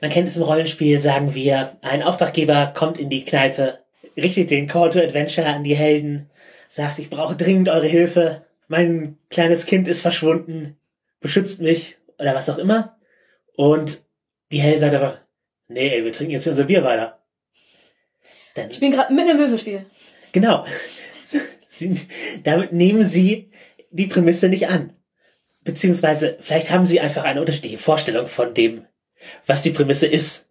man kennt es im Rollenspiel, sagen wir, ein Auftraggeber kommt in die Kneipe, richtet den Call to Adventure an die Helden sagt, ich brauche dringend eure Hilfe, mein kleines Kind ist verschwunden, beschützt mich oder was auch immer. Und die Hell sagt einfach, nee, ey, wir trinken jetzt hier unser Bier weiter. Dann, ich bin gerade mit einem Würfelspiel. Genau. Sie, damit nehmen sie die Prämisse nicht an. Beziehungsweise vielleicht haben sie einfach eine unterschiedliche Vorstellung von dem, was die Prämisse ist.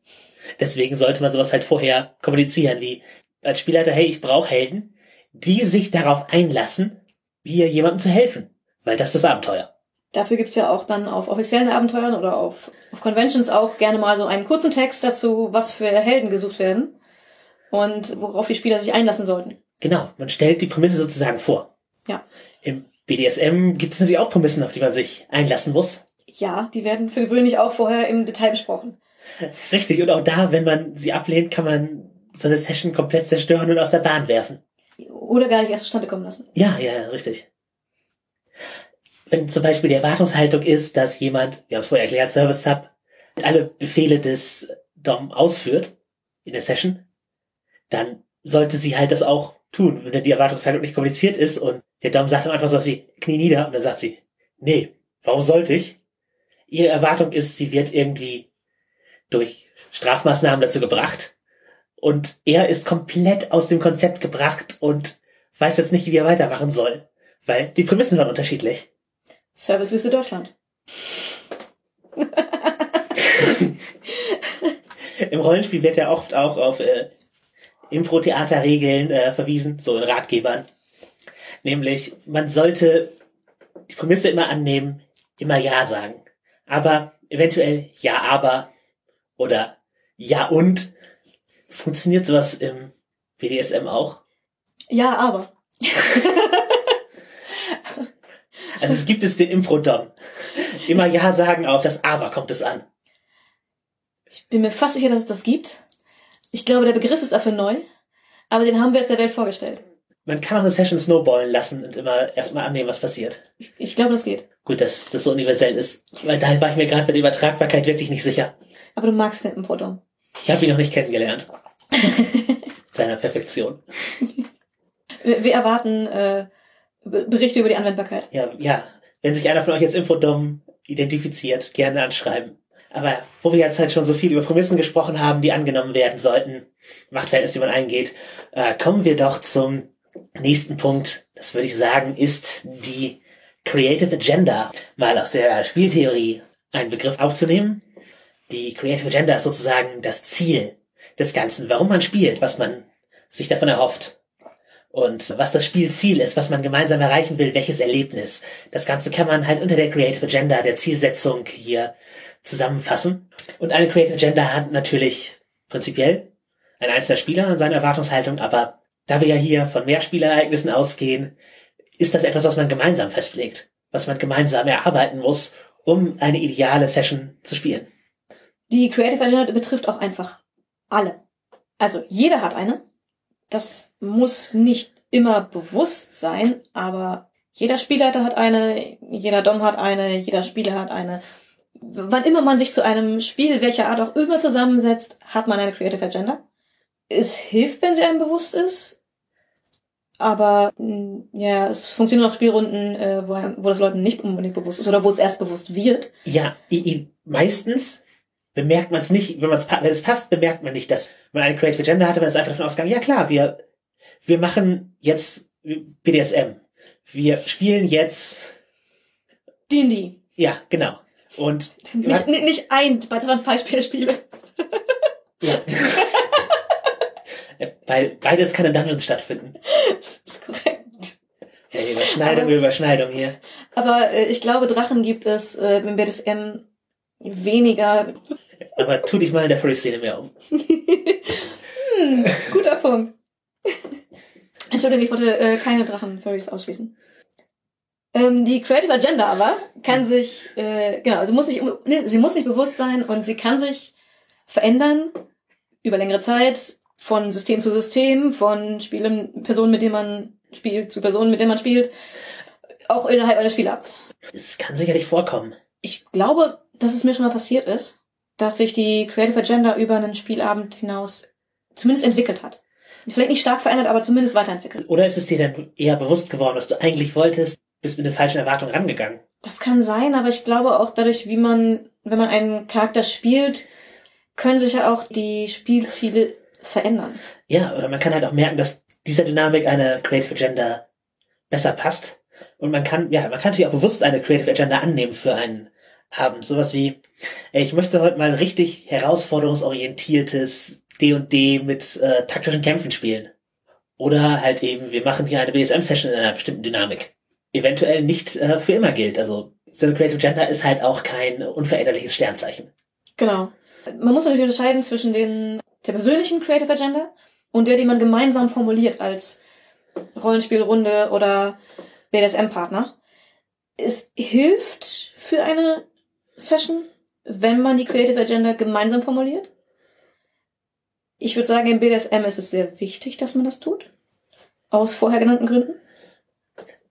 Deswegen sollte man sowas halt vorher kommunizieren, wie als Spielleiter, hey, ich brauche Helden die sich darauf einlassen, hier jemandem zu helfen. Weil das ist das Abenteuer. Dafür gibt's ja auch dann auf offiziellen Abenteuern oder auf, auf Conventions auch gerne mal so einen kurzen Text dazu, was für Helden gesucht werden und worauf die Spieler sich einlassen sollten. Genau, man stellt die Prämisse sozusagen vor. Ja. Im BDSM gibt es natürlich auch Prämissen, auf die man sich einlassen muss. Ja, die werden für gewöhnlich auch vorher im Detail besprochen. Richtig, und auch da, wenn man sie ablehnt, kann man so eine Session komplett zerstören und aus der Bahn werfen. Oder gar nicht erst zustande kommen lassen. Ja, ja, richtig. Wenn zum Beispiel die Erwartungshaltung ist, dass jemand, wir haben es vorher erklärt, Service Sub, alle Befehle des DOM ausführt in der Session, dann sollte sie halt das auch tun. Wenn die Erwartungshaltung nicht kommuniziert ist und der DOM sagt am Anfang so was wie, knie nieder, und dann sagt sie, nee, warum sollte ich? Ihre Erwartung ist, sie wird irgendwie durch Strafmaßnahmen dazu gebracht, und er ist komplett aus dem Konzept gebracht und weiß jetzt nicht, wie er weitermachen soll. Weil die Prämissen waren unterschiedlich. Servicewüste Deutschland. *laughs* Im Rollenspiel wird ja oft auch auf äh, Impro-Theater-Regeln äh, verwiesen, so in Ratgebern. Nämlich, man sollte die Prämisse immer annehmen, immer Ja sagen. Aber eventuell Ja, aber oder Ja und Funktioniert sowas im BDSM auch? Ja, aber. also es gibt es den Improdom. Immer Ja sagen, auf das Aber kommt es an. Ich bin mir fast sicher, dass es das gibt. Ich glaube, der Begriff ist dafür neu, aber den haben wir jetzt der Welt vorgestellt. Man kann auch eine Session snowballen lassen und immer erstmal annehmen, was passiert. Ich, ich glaube, das geht. Gut, dass das so universell ist. Weil da war ich mir gerade bei der Übertragbarkeit wirklich nicht sicher. Aber du magst den Improdom. Ich habe ihn noch nicht kennengelernt. *laughs* Seiner Perfektion. Wir, wir erwarten äh, Berichte über die Anwendbarkeit. Ja, ja. Wenn sich einer von euch als Infodom identifiziert, gerne anschreiben. Aber wo wir jetzt halt schon so viel über Prämissen gesprochen haben, die angenommen werden sollten, Machtverhältnisse, die man eingeht, äh, kommen wir doch zum nächsten Punkt, das würde ich sagen, ist die Creative Agenda, mal aus der Spieltheorie einen Begriff aufzunehmen. Die Creative Agenda ist sozusagen das Ziel des Ganzen, warum man spielt, was man sich davon erhofft. Und was das Spielziel ist, was man gemeinsam erreichen will, welches Erlebnis. Das Ganze kann man halt unter der Creative Agenda, der Zielsetzung hier zusammenfassen. Und eine Creative Agenda hat natürlich prinzipiell ein einzelner Spieler und seine Erwartungshaltung, aber da wir ja hier von Mehrspielereignissen ausgehen, ist das etwas, was man gemeinsam festlegt, was man gemeinsam erarbeiten muss, um eine ideale Session zu spielen. Die Creative Agenda betrifft auch einfach alle. Also jeder hat eine. Das muss nicht immer bewusst sein, aber jeder Spielleiter hat eine, jeder Dom hat eine, jeder Spieler hat eine. Wann immer man sich zu einem Spiel, welcher Art auch immer zusammensetzt, hat man eine Creative Agenda. Es hilft, wenn sie einem bewusst ist, aber mm, ja, es funktionieren auch Spielrunden, äh, wo, wo das Leuten nicht unbedingt bewusst ist oder wo es erst bewusst wird. Ja, meistens bemerkt man es nicht, wenn man es wenn es passt, bemerkt man nicht, dass man eine Creative Agenda hatte, wenn es einfach davon ausgegangen, ja klar, wir wir machen jetzt BDSM. Wir spielen jetzt D&D. Ja, genau. Und *laughs* nicht, nicht, nicht ein bei Transfallspiele. ja. *laughs* Weil beides kann in Dungeons stattfinden. Das ist korrekt. Ja, Überschneidung, aber, Überschneidung hier. Aber äh, ich glaube, Drachen gibt es äh, im BDSM weniger. Aber tu dich mal in der Furry-Szene mehr um. hm, guter Punkt. Entschuldigung, ich wollte äh, keine Drachen-Furries ausschließen. Ähm, die Creative Agenda aber kann sich, äh, genau, sie muss nicht, sie muss nicht bewusst sein und sie kann sich verändern über längere Zeit von System zu System, von Spielen, Personen, mit denen man spielt, zu Personen, mit denen man spielt, auch innerhalb eines Spielabends. Es kann sicherlich vorkommen. Ich glaube, dass es mir schon mal passiert ist, dass sich die Creative Agenda über einen Spielabend hinaus zumindest entwickelt hat. Vielleicht nicht stark verändert, aber zumindest weiterentwickelt. Oder ist es dir dann eher bewusst geworden, was du eigentlich wolltest, bist mit den falschen Erwartungen rangegangen? Das kann sein, aber ich glaube auch dadurch, wie man, wenn man einen Charakter spielt, können sich ja auch die Spielziele verändern. Ja, oder man kann halt auch merken, dass dieser Dynamik eine Creative Agenda besser passt. Und man kann, ja, man kann natürlich auch bewusst eine Creative Agenda annehmen für einen Abend. Sowas wie, ich möchte heute mal ein richtig herausforderungsorientiertes D&D mit äh, taktischen Kämpfen spielen. Oder halt eben, wir machen hier eine BSM-Session in einer bestimmten Dynamik. Eventuell nicht äh, für immer gilt. Also so Creative Agenda ist halt auch kein unveränderliches Sternzeichen. Genau. Man muss natürlich unterscheiden zwischen den, der persönlichen Creative Agenda und der, die man gemeinsam formuliert als Rollenspielrunde oder BDSM-Partner. Es hilft für eine Session, wenn man die Creative Agenda gemeinsam formuliert. Ich würde sagen, im BDSM ist es sehr wichtig, dass man das tut. Aus vorher genannten Gründen.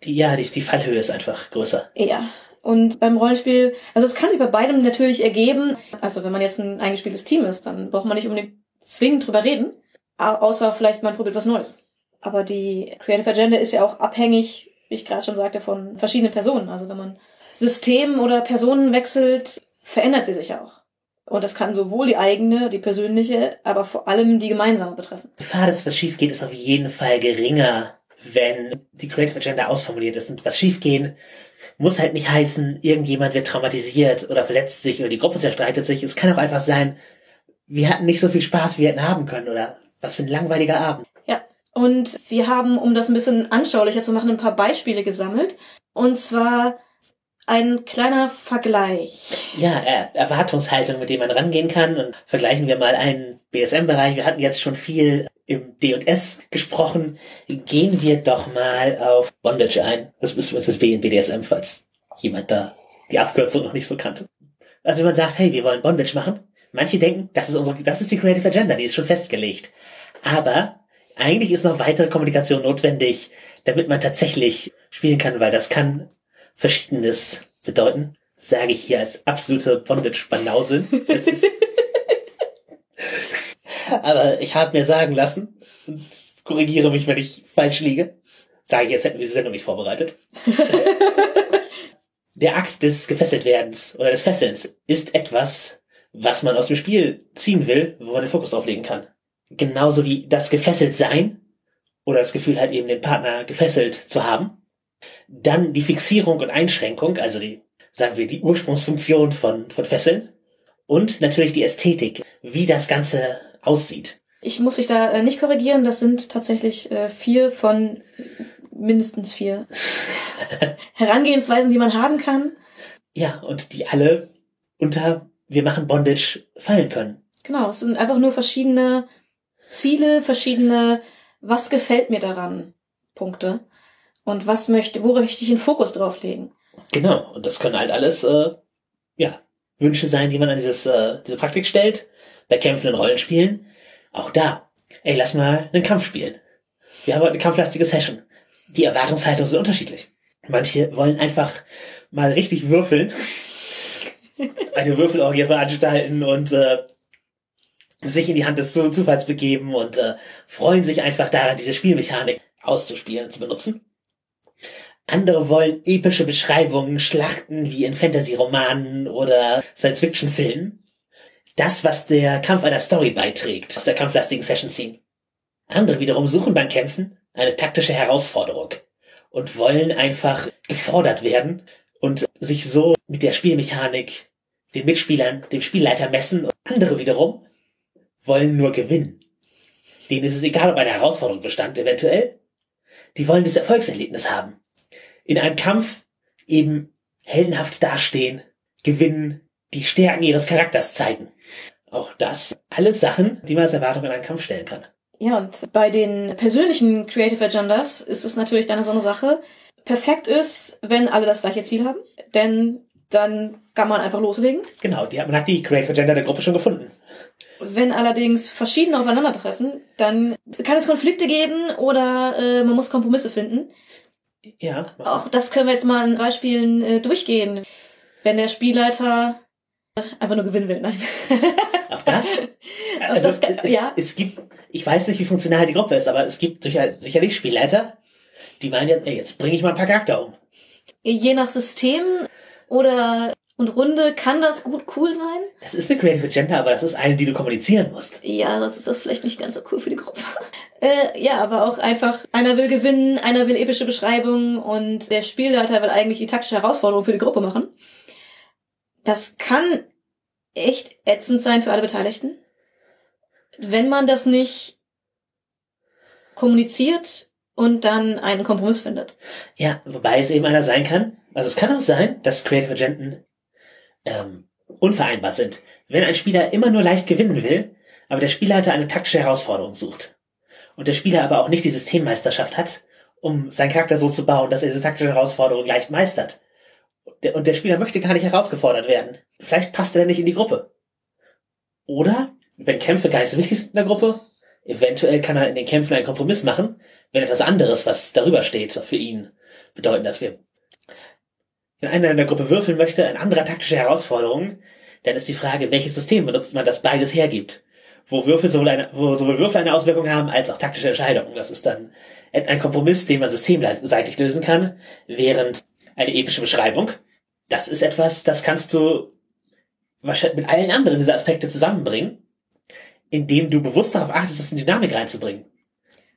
Die, ja, die, die Fallhöhe ist einfach größer. Ja. Und beim Rollenspiel, also es kann sich bei beidem natürlich ergeben. Also wenn man jetzt ein eingespieltes Team ist, dann braucht man nicht unbedingt zwingend drüber reden. Außer vielleicht man probiert was Neues. Aber die Creative Agenda ist ja auch abhängig, wie ich gerade schon sagte, von verschiedenen Personen. Also wenn man System oder Personen wechselt, verändert sie sich auch. Und das kann sowohl die eigene, die persönliche, aber vor allem die gemeinsame betreffen. Die Gefahr, dass was schief geht, ist auf jeden Fall geringer, wenn die Creative Agenda ausformuliert ist. Und was schiefgehen muss halt nicht heißen, irgendjemand wird traumatisiert oder verletzt sich oder die Gruppe zerstreitet sich. Es kann auch einfach sein, wir hatten nicht so viel Spaß, wie wir hätten haben können oder was für ein langweiliger Abend. Ja. Und wir haben, um das ein bisschen anschaulicher zu machen, ein paar Beispiele gesammelt. Und zwar ein kleiner Vergleich. Ja, Erwartungshaltung, mit dem man rangehen kann. Und vergleichen wir mal einen BSM-Bereich. Wir hatten jetzt schon viel im D&S gesprochen. Gehen wir doch mal auf Bondage ein. Das uns das B in BDSM, falls jemand da die Abkürzung noch nicht so kannte. Also wenn man sagt, hey, wir wollen Bondage machen, manche denken, das ist unsere, das ist die Creative Agenda, die ist schon festgelegt. Aber eigentlich ist noch weitere Kommunikation notwendig, damit man tatsächlich spielen kann, weil das kann Verschiedenes bedeuten. Sage ich hier als absolute Bondage-Banause. *laughs* Aber ich habe mir sagen lassen, und korrigiere mich, wenn ich falsch liege, sage ich jetzt, hätten wir die Sendung nicht vorbereitet. *laughs* Der Akt des Gefesseltwerdens oder des Fesselns ist etwas, was man aus dem Spiel ziehen will, wo man den Fokus drauf legen kann. Genauso wie das Gefesseltsein oder das Gefühl hat, eben den Partner gefesselt zu haben. Dann die Fixierung und Einschränkung, also die, sagen wir, die Ursprungsfunktion von, von Fesseln. Und natürlich die Ästhetik, wie das Ganze aussieht. Ich muss dich da äh, nicht korrigieren, das sind tatsächlich äh, vier von mindestens vier *laughs* Herangehensweisen, die man haben kann. Ja, und die alle unter wir machen Bondage fallen können. Genau, es sind einfach nur verschiedene Ziele, verschiedene, was gefällt mir daran, Punkte. Und was möchte, wo möchte ich den Fokus drauf legen? Genau, und das können halt alles, äh, ja, Wünsche sein, die man an dieses, äh, diese Praktik stellt. Bei kämpfenden Rollenspielen. Auch da. Ey, lass mal einen Kampf spielen. Wir haben heute eine kampflastige Session. Die Erwartungshaltungen sind unterschiedlich. Manche wollen einfach mal richtig würfeln. *laughs* eine Würfelorgie veranstalten und äh, sich in die Hand des Zufalls begeben und äh, freuen sich einfach daran, diese Spielmechanik auszuspielen und zu benutzen. Andere wollen epische Beschreibungen, Schlachten wie in Fantasy-Romanen oder Science-Fiction-Filmen. Das, was der Kampf einer Story beiträgt, aus der kampflastigen Session ziehen. Andere wiederum suchen beim Kämpfen eine taktische Herausforderung und wollen einfach gefordert werden und sich so mit der Spielmechanik, den Mitspielern, dem Spielleiter messen. Andere wiederum wollen nur gewinnen. Denen ist es egal, ob eine Herausforderung bestand, eventuell. Die wollen das Erfolgserlebnis haben in einem Kampf eben heldenhaft dastehen, gewinnen, die Stärken ihres Charakters zeigen. Auch das alles Sachen, die man als Erwartung in einen Kampf stellen kann. Ja, und bei den persönlichen Creative Agendas ist es natürlich dann so eine Sache. Perfekt ist, wenn alle das gleiche Ziel haben, denn dann kann man einfach loslegen. Genau, die, man hat die Creative Agenda der Gruppe schon gefunden. Wenn allerdings verschiedene aufeinandertreffen, dann kann es Konflikte geben oder äh, man muss Kompromisse finden. Ja. Auch das können wir jetzt mal in Beispielen äh, durchgehen. Wenn der Spielleiter einfach nur gewinnen will, nein. *laughs* Auch das? Also das kann, es, ja. es gibt, ich weiß nicht, wie funktional die Gruppe ist, aber es gibt sicher, sicherlich Spielleiter, die meinen jetzt, ey, jetzt bringe ich mal ein paar Charakter um. Je nach System oder und Runde kann das gut cool sein. Das ist eine Creative Agenda, aber das ist eine, die du kommunizieren musst. Ja, das ist das vielleicht nicht ganz so cool für die Gruppe. *laughs* äh, ja, aber auch einfach, einer will gewinnen, einer will epische Beschreibungen und der Spielleiter will eigentlich die taktische Herausforderung für die Gruppe machen. Das kann echt ätzend sein für alle Beteiligten. Wenn man das nicht kommuniziert und dann einen Kompromiss findet. Ja, wobei es eben einer sein kann. Also es kann auch sein, dass Creative Agenten ähm, unvereinbar sind. Wenn ein Spieler immer nur leicht gewinnen will, aber der Spielleiter eine taktische Herausforderung sucht und der Spieler aber auch nicht die Systemmeisterschaft hat, um seinen Charakter so zu bauen, dass er diese taktische Herausforderung leicht meistert. Und der Spieler möchte gar nicht herausgefordert werden. Vielleicht passt er nicht in die Gruppe. Oder, wenn Kämpfe gar nicht so wichtig sind in der Gruppe, eventuell kann er in den Kämpfen einen Kompromiss machen, wenn etwas anderes, was darüber steht, für ihn bedeuten, dass wir wenn einer in der Gruppe würfeln möchte, ein anderer taktische Herausforderung, dann ist die Frage, welches System benutzt man, das beides hergibt. Wo Würfel sowohl eine, wo sowohl Würfel eine Auswirkung haben, als auch taktische Entscheidungen. Das ist dann ein Kompromiss, den man systemseitig lösen kann, während eine epische Beschreibung, das ist etwas, das kannst du wahrscheinlich mit allen anderen dieser Aspekte zusammenbringen, indem du bewusst darauf achtest, es in Dynamik reinzubringen.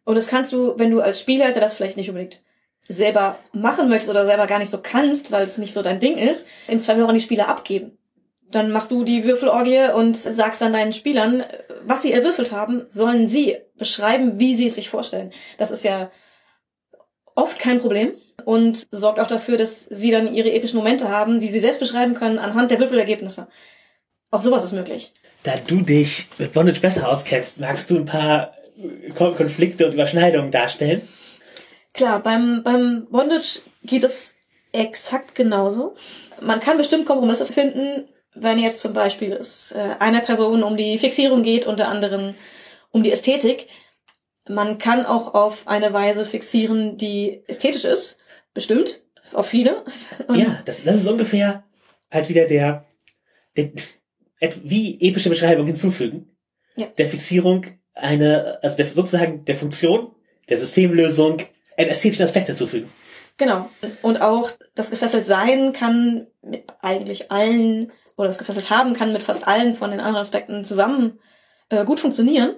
Und das kannst du, wenn du als Spielleiter das vielleicht nicht unbedingt selber machen möchtest oder selber gar nicht so kannst, weil es nicht so dein Ding ist, im Zweifel auch an die Spieler abgeben. Dann machst du die Würfelorgie und sagst dann deinen Spielern, was sie erwürfelt haben, sollen sie beschreiben, wie sie es sich vorstellen. Das ist ja oft kein Problem und sorgt auch dafür, dass sie dann ihre epischen Momente haben, die sie selbst beschreiben können anhand der Würfelergebnisse. Auch sowas ist möglich. Da du dich mit Bondage besser auskennst, magst du ein paar Konflikte und Überschneidungen darstellen? Klar, beim, beim Bondage geht es exakt genauso. Man kann bestimmt Kompromisse finden, wenn jetzt zum Beispiel es äh, einer Person um die Fixierung geht und der anderen um die Ästhetik. Man kann auch auf eine Weise fixieren, die ästhetisch ist. Bestimmt. Auf viele. Und *laughs* ja, das, das ist ungefähr halt wieder der, der wie epische Beschreibung hinzufügen. Ja. Der Fixierung eine, also der, sozusagen der Funktion, der Systemlösung ästhetischen Aspekt hinzufügen. Genau. Und auch das gefesselt sein kann mit eigentlich allen, oder das gefesselt haben kann mit fast allen von den anderen Aspekten zusammen äh, gut funktionieren.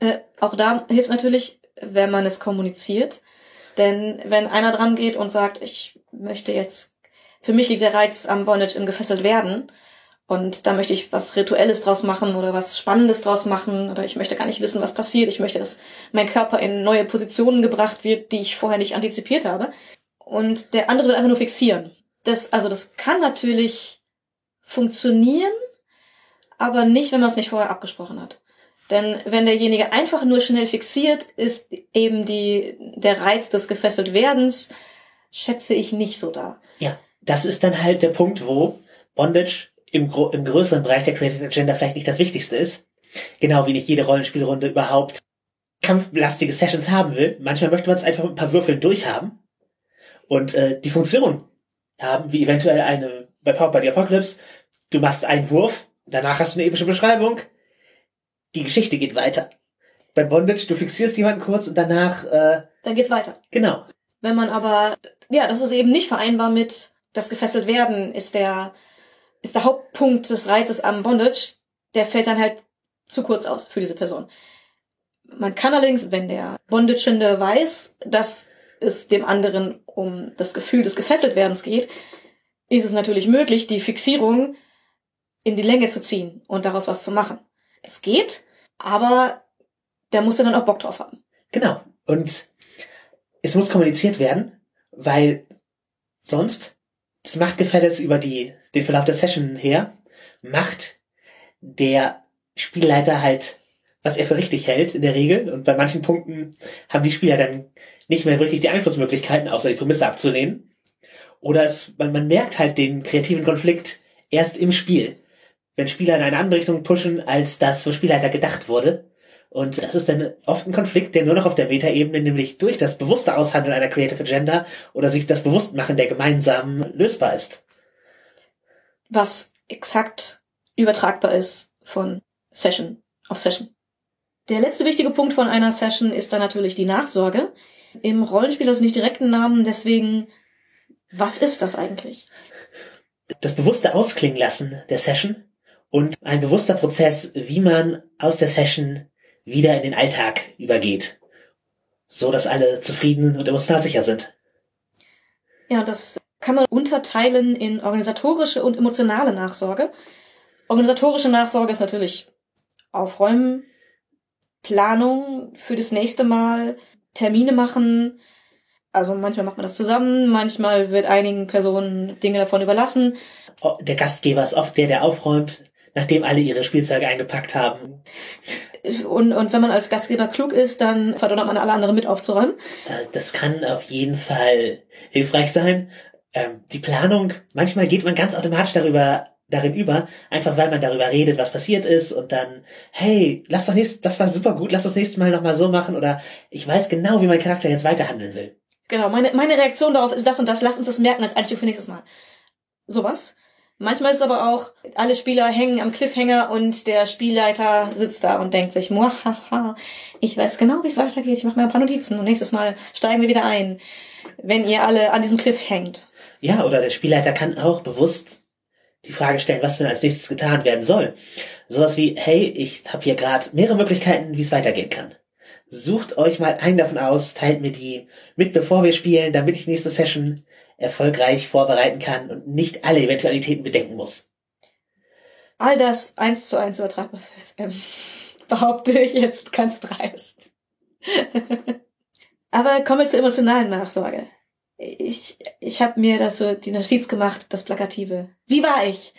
Äh, auch da hilft natürlich wenn man es kommuniziert. Denn wenn einer dran geht und sagt, ich möchte jetzt, für mich liegt der Reiz am Bondage im gefesselt werden und da möchte ich was Rituelles draus machen oder was Spannendes draus machen oder ich möchte gar nicht wissen, was passiert. Ich möchte, dass mein Körper in neue Positionen gebracht wird, die ich vorher nicht antizipiert habe. Und der andere will einfach nur fixieren. Das, also das kann natürlich funktionieren, aber nicht, wenn man es nicht vorher abgesprochen hat. Denn wenn derjenige einfach nur schnell fixiert, ist eben die, der Reiz des gefesselt Werdens, schätze ich nicht so da. Ja, das ist dann halt der Punkt, wo Bondage im, im größeren Bereich der Creative Agenda vielleicht nicht das Wichtigste ist. Genau wie nicht jede Rollenspielrunde überhaupt kampflastige Sessions haben will. Manchmal möchte man es einfach mit ein paar Würfeln durchhaben und äh, die Funktion haben, wie eventuell eine bei Power by the Apocalypse. Du machst einen Wurf, danach hast du eine epische Beschreibung, die Geschichte geht weiter. Bei Bondage, du fixierst jemanden kurz und danach. Äh, Dann geht's weiter. Genau. Wenn man aber, ja, das ist eben nicht vereinbar mit das gefesselt werden, ist der, ist der Hauptpunkt des Reizes am Bondage, der fällt dann halt zu kurz aus für diese Person. Man kann allerdings, wenn der Bondagende weiß, dass es dem anderen um das Gefühl des Gefesseltwerdens geht, ist es natürlich möglich, die Fixierung in die Länge zu ziehen und daraus was zu machen. Das geht, aber der muss dann auch Bock drauf haben. Genau. Und es muss kommuniziert werden, weil sonst das Machtgefälle über die, den Verlauf der Session her macht der Spielleiter halt, was er für richtig hält in der Regel. Und bei manchen Punkten haben die Spieler dann nicht mehr wirklich die Einflussmöglichkeiten, außer die Prämisse abzulehnen. Oder es, man, man merkt halt den kreativen Konflikt erst im Spiel wenn Spieler in eine andere Richtung pushen, als das für Spielleiter gedacht wurde. Und das ist dann oft ein Konflikt, der nur noch auf der Metaebene, nämlich durch das bewusste Aushandeln einer Creative Agenda oder sich das Bewusstmachen der gemeinsamen lösbar ist. Was exakt übertragbar ist von Session auf Session. Der letzte wichtige Punkt von einer Session ist dann natürlich die Nachsorge. Im Rollenspiel ist nicht direkt ein Namen, deswegen, was ist das eigentlich? Das bewusste Ausklingen lassen der Session und ein bewusster Prozess, wie man aus der Session wieder in den Alltag übergeht, so dass alle zufrieden und emotional sicher sind. Ja, das kann man unterteilen in organisatorische und emotionale Nachsorge. Organisatorische Nachsorge ist natürlich Aufräumen, Planung für das nächste Mal, Termine machen. Also manchmal macht man das zusammen, manchmal wird einigen Personen Dinge davon überlassen. Oh, der Gastgeber ist oft der, der aufräumt nachdem alle ihre Spielzeuge eingepackt haben. Und, und wenn man als Gastgeber klug ist, dann verdonnert man alle anderen mit aufzuräumen. Äh, das kann auf jeden Fall hilfreich sein. Ähm, die Planung, manchmal geht man ganz automatisch darüber darin über, einfach weil man darüber redet, was passiert ist und dann, hey, lass doch nächstes, das war super gut, lass das nächste Mal nochmal so machen oder ich weiß genau, wie mein Charakter jetzt weiterhandeln will. Genau, meine, meine Reaktion darauf ist das und das, lass uns das merken als Einstieg für nächstes Mal. Sowas. Manchmal ist es aber auch, alle Spieler hängen am Cliffhanger und der Spielleiter sitzt da und denkt sich, haha, ich weiß genau, wie es weitergeht, ich mache mir ein paar Notizen und nächstes Mal steigen wir wieder ein, wenn ihr alle an diesem Cliff hängt. Ja, oder der Spielleiter kann auch bewusst die Frage stellen, was denn als nächstes getan werden soll. Sowas wie, hey, ich habe hier gerade mehrere Möglichkeiten, wie es weitergehen kann. Sucht euch mal einen davon aus, teilt mir die mit, bevor wir spielen, damit ich nächste Session erfolgreich vorbereiten kann und nicht alle Eventualitäten bedenken muss. All das eins zu eins übertragbar für SM. *laughs* Behaupte ich jetzt ganz dreist. *laughs* Aber kommen wir zur emotionalen Nachsorge. Ich, ich habe mir dazu die Notiz gemacht, das Plakative. Wie war ich?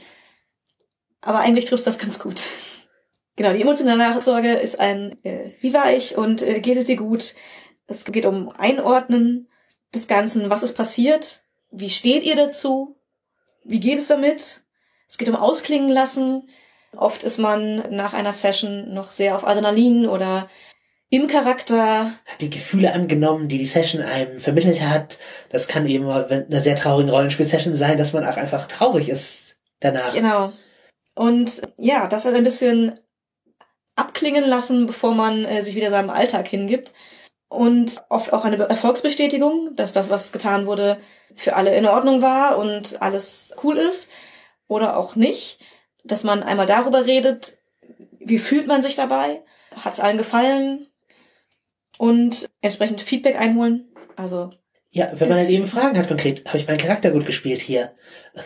Aber eigentlich trifft das ganz gut. *laughs* Genau, die emotionale Nachsorge ist ein äh, Wie war ich und äh, geht es dir gut? Es geht um Einordnen des Ganzen, was ist passiert, wie steht ihr dazu? Wie geht es damit? Es geht um Ausklingen lassen. Oft ist man nach einer Session noch sehr auf Adrenalin oder im Charakter. Hat die Gefühle angenommen, die die Session einem vermittelt hat. Das kann eben in einer sehr traurigen Rollenspiel-Session sein, dass man auch einfach traurig ist danach. Genau. Und ja, das ein bisschen abklingen lassen, bevor man äh, sich wieder seinem Alltag hingibt und oft auch eine Erfolgsbestätigung, dass das, was getan wurde, für alle in Ordnung war und alles cool ist oder auch nicht, dass man einmal darüber redet, wie fühlt man sich dabei, hat es allen gefallen und entsprechend Feedback einholen. Also Ja, wenn man dann eben Fragen hat konkret, habe ich meinen Charakter gut gespielt hier?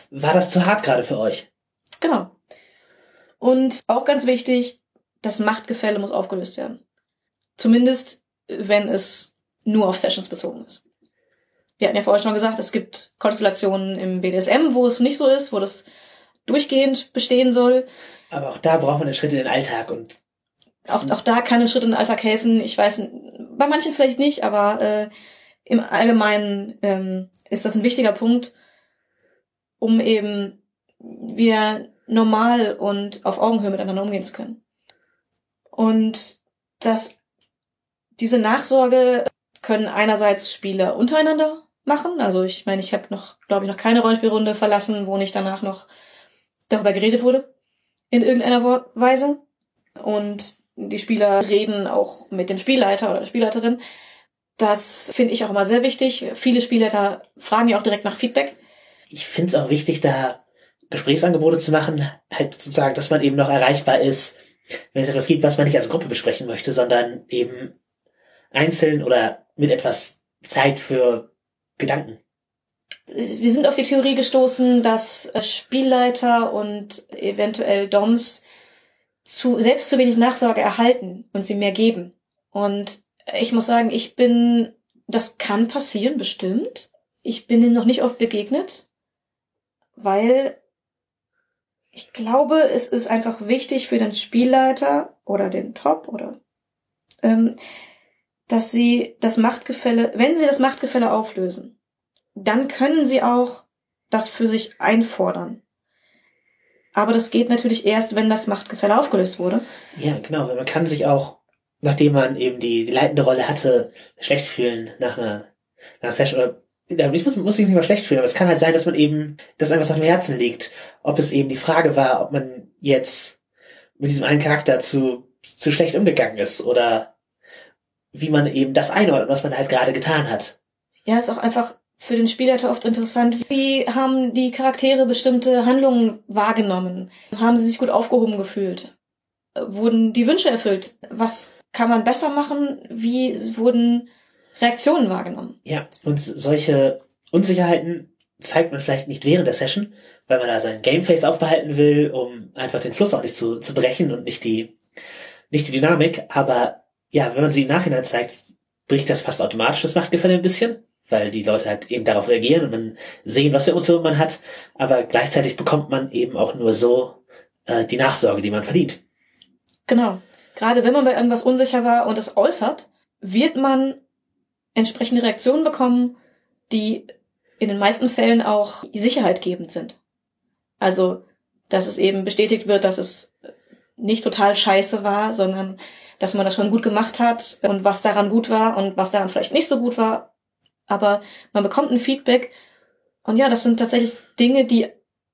War das zu hart gerade für euch? Genau. Und auch ganz wichtig, das Machtgefälle muss aufgelöst werden. Zumindest, wenn es nur auf Sessions bezogen ist. Wir hatten ja vorher schon gesagt, es gibt Konstellationen im BDSM, wo es nicht so ist, wo das durchgehend bestehen soll. Aber auch da braucht man einen Schritt in den Alltag und Auch, auch da kann ein Schritt in den Alltag helfen. Ich weiß, bei manchen vielleicht nicht, aber äh, im Allgemeinen ähm, ist das ein wichtiger Punkt, um eben wieder normal und auf Augenhöhe miteinander umgehen zu können. Und das, diese Nachsorge können einerseits Spieler untereinander machen. Also ich meine, ich habe noch, glaube ich, noch keine Rollenspielrunde verlassen, wo nicht danach noch darüber geredet wurde in irgendeiner Weise. Und die Spieler reden auch mit dem Spielleiter oder der Spielleiterin. Das finde ich auch immer sehr wichtig. Viele Spielleiter fragen ja auch direkt nach Feedback. ich finde es auch wichtig, da Gesprächsangebote zu machen, halt sozusagen, dass man eben noch erreichbar ist, wenn es etwas gibt, was man nicht als Gruppe besprechen möchte, sondern eben einzeln oder mit etwas Zeit für Gedanken. Wir sind auf die Theorie gestoßen, dass Spielleiter und eventuell DOMs zu, selbst zu wenig Nachsorge erhalten und sie mehr geben. Und ich muss sagen, ich bin, das kann passieren, bestimmt. Ich bin ihm noch nicht oft begegnet, weil ich glaube, es ist einfach wichtig für den Spielleiter oder den Top oder ähm, dass sie das Machtgefälle, wenn sie das Machtgefälle auflösen, dann können sie auch das für sich einfordern. Aber das geht natürlich erst, wenn das Machtgefälle aufgelöst wurde. Ja, genau. Man kann sich auch, nachdem man eben die, die leitende Rolle hatte, schlecht fühlen nach einer, nach einer Session. Oder, ich muss, muss sich nicht mal schlecht fühlen, aber es kann halt sein, dass man eben, dass einem was auf dem Herzen liegt. Ob es eben die Frage war, ob man jetzt mit diesem einen Charakter zu, zu schlecht umgegangen ist oder wie man eben das einordnet, was man halt gerade getan hat. Ja, ist auch einfach für den Spielleiter oft interessant. Wie haben die Charaktere bestimmte Handlungen wahrgenommen? Haben sie sich gut aufgehoben gefühlt? Wurden die Wünsche erfüllt? Was kann man besser machen? Wie wurden Reaktionen wahrgenommen? Ja, und solche Unsicherheiten zeigt man vielleicht nicht während der Session, weil man da sein Gameface aufbehalten will, um einfach den Fluss auch nicht zu, zu brechen und nicht die, nicht die Dynamik. Aber ja, wenn man sie im Nachhinein zeigt, bricht das fast automatisch das Machtgefälle ein bisschen, weil die Leute halt eben darauf reagieren und man sehen, was für Emotionen man hat. Aber gleichzeitig bekommt man eben auch nur so äh, die Nachsorge, die man verdient. Genau. Gerade wenn man bei irgendwas unsicher war und es äußert, wird man entsprechende Reaktionen bekommen, die in den meisten Fällen auch sicherheitgebend sind. Also, dass es eben bestätigt wird, dass es nicht total scheiße war, sondern dass man das schon gut gemacht hat und was daran gut war und was daran vielleicht nicht so gut war. Aber man bekommt ein Feedback und ja, das sind tatsächlich Dinge, die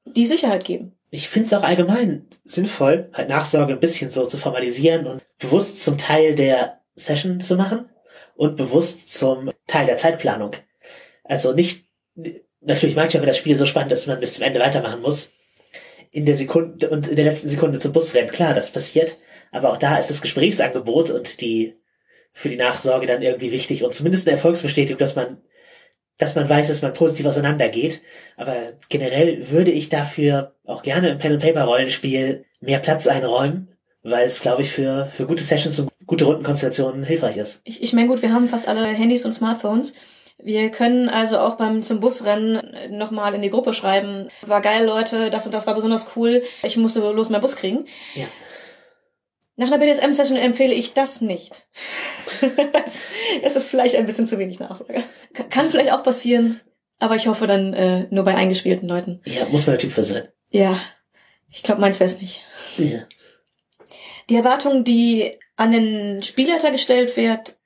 die Sicherheit geben. Ich finde es auch allgemein sinnvoll, halt Nachsorge ein bisschen so zu formalisieren und bewusst zum Teil der Session zu machen und bewusst zum Teil der Zeitplanung. Also nicht, natürlich manchmal, wenn das Spiel so spannend dass man bis zum Ende weitermachen muss, in der Sekunde und in der letzten Sekunde zum Bus rennt, klar, das passiert, aber auch da ist das Gesprächsangebot und die für die Nachsorge dann irgendwie wichtig und zumindest eine Erfolgsbestätigung, dass man dass man weiß, dass man positiv auseinandergeht. Aber generell würde ich dafür auch gerne im Pen-and-Paper-Rollenspiel mehr Platz einräumen, weil es, glaube ich, für, für gute Sessions und gute Rundenkonstellationen hilfreich ist. Ich, ich meine, gut, wir haben fast alle Handys und Smartphones. Wir können also auch beim zum Busrennen nochmal in die Gruppe schreiben. War geil, Leute, das und das war besonders cool. Ich musste bloß meinen Bus kriegen. Ja. Nach einer BDSM-Session empfehle ich das nicht. *laughs* es ist vielleicht ein bisschen zu wenig Nachsorge. Kann, kann vielleicht auch passieren, aber ich hoffe dann äh, nur bei eingespielten Leuten. Ja, muss man der Typ für sein. Ja, ich glaube, meins wär's nicht. Ja. Die Erwartung, die an den Spielleiter gestellt wird